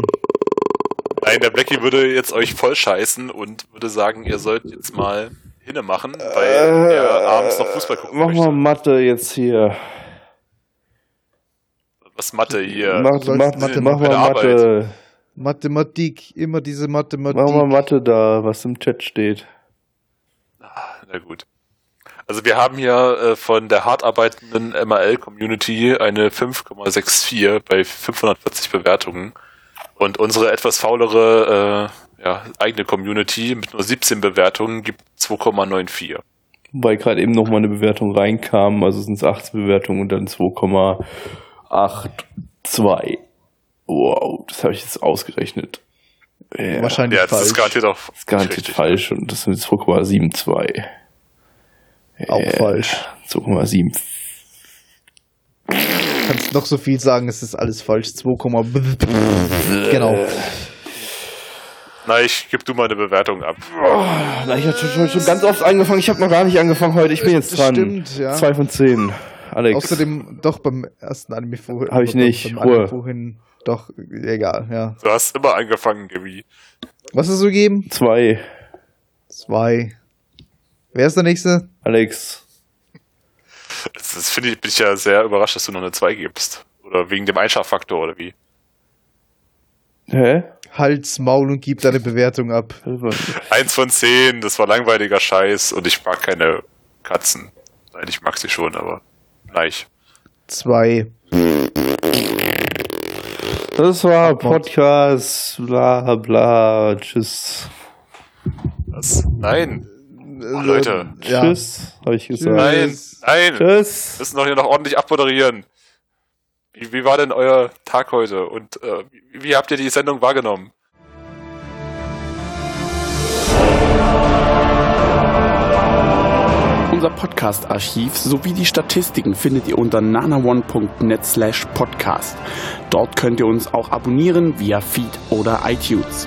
Nein, der Blackie würde jetzt euch voll scheißen und würde sagen, ihr sollt jetzt mal hinne machen, weil äh, er abends noch Fußball gucken Mach möchte. mal Mathe jetzt hier. Was Mathe hier? Mach, mach, Mathe, mach mal Mathe. Mathematik, immer diese Mathematik. Mach mal Mathe da, was im Chat steht. Ah, na gut. Also wir haben hier äh, von der hart arbeitenden MRL-Community eine 5,64 bei 540 Bewertungen. Und unsere etwas faulere äh, ja, eigene Community mit nur 17 Bewertungen gibt 2,94. Wobei gerade eben noch mal eine Bewertung reinkam, also sind es 18 Bewertungen und dann 2,82. Wow, das habe ich jetzt ausgerechnet. Ja. Wahrscheinlich ja, das falsch. ist garantiert auch das ist garantiert falsch und das sind 2,72. Auch äh, falsch. 2,7. Kannst noch so viel sagen, es ist alles falsch. 2, genau. Na, ich gebe du mal eine Bewertung ab. Oh, na, ich habe schon, schon, ganz oft angefangen. Ich habe noch gar nicht angefangen heute. Ich bin jetzt dran. Stimmt, ja. Zwei von zehn. Alex. Außerdem doch beim ersten Anime vorhin. Habe ich nicht. Ruhe. vorhin doch egal, ja. Du hast immer angefangen, Gabi. Was hast du gegeben? Zwei. Zwei. Wer ist der nächste? Alex. Das, das finde ich, bin ich ja sehr überrascht, dass du noch eine 2 gibst. Oder wegen dem Einschlafaktor oder wie? Hä? Halt's Maul und gib deine Bewertung ab. Eins von zehn, das war langweiliger Scheiß und ich mag keine Katzen. Nein, ich mag sie schon, aber gleich. Zwei. Das war Podcast, bla bla, tschüss. Was? Nein. Oh, Leute. Ja. Tschüss, habe ich gesagt. Nein, nein. Tschüss. Wir müssen doch hier noch ordentlich abmoderieren. Wie, wie war denn euer Tag heute und äh, wie, wie habt ihr die Sendung wahrgenommen? Unser Podcast-Archiv sowie die Statistiken findet ihr unter nanaone.net slash podcast. Dort könnt ihr uns auch abonnieren via Feed oder iTunes.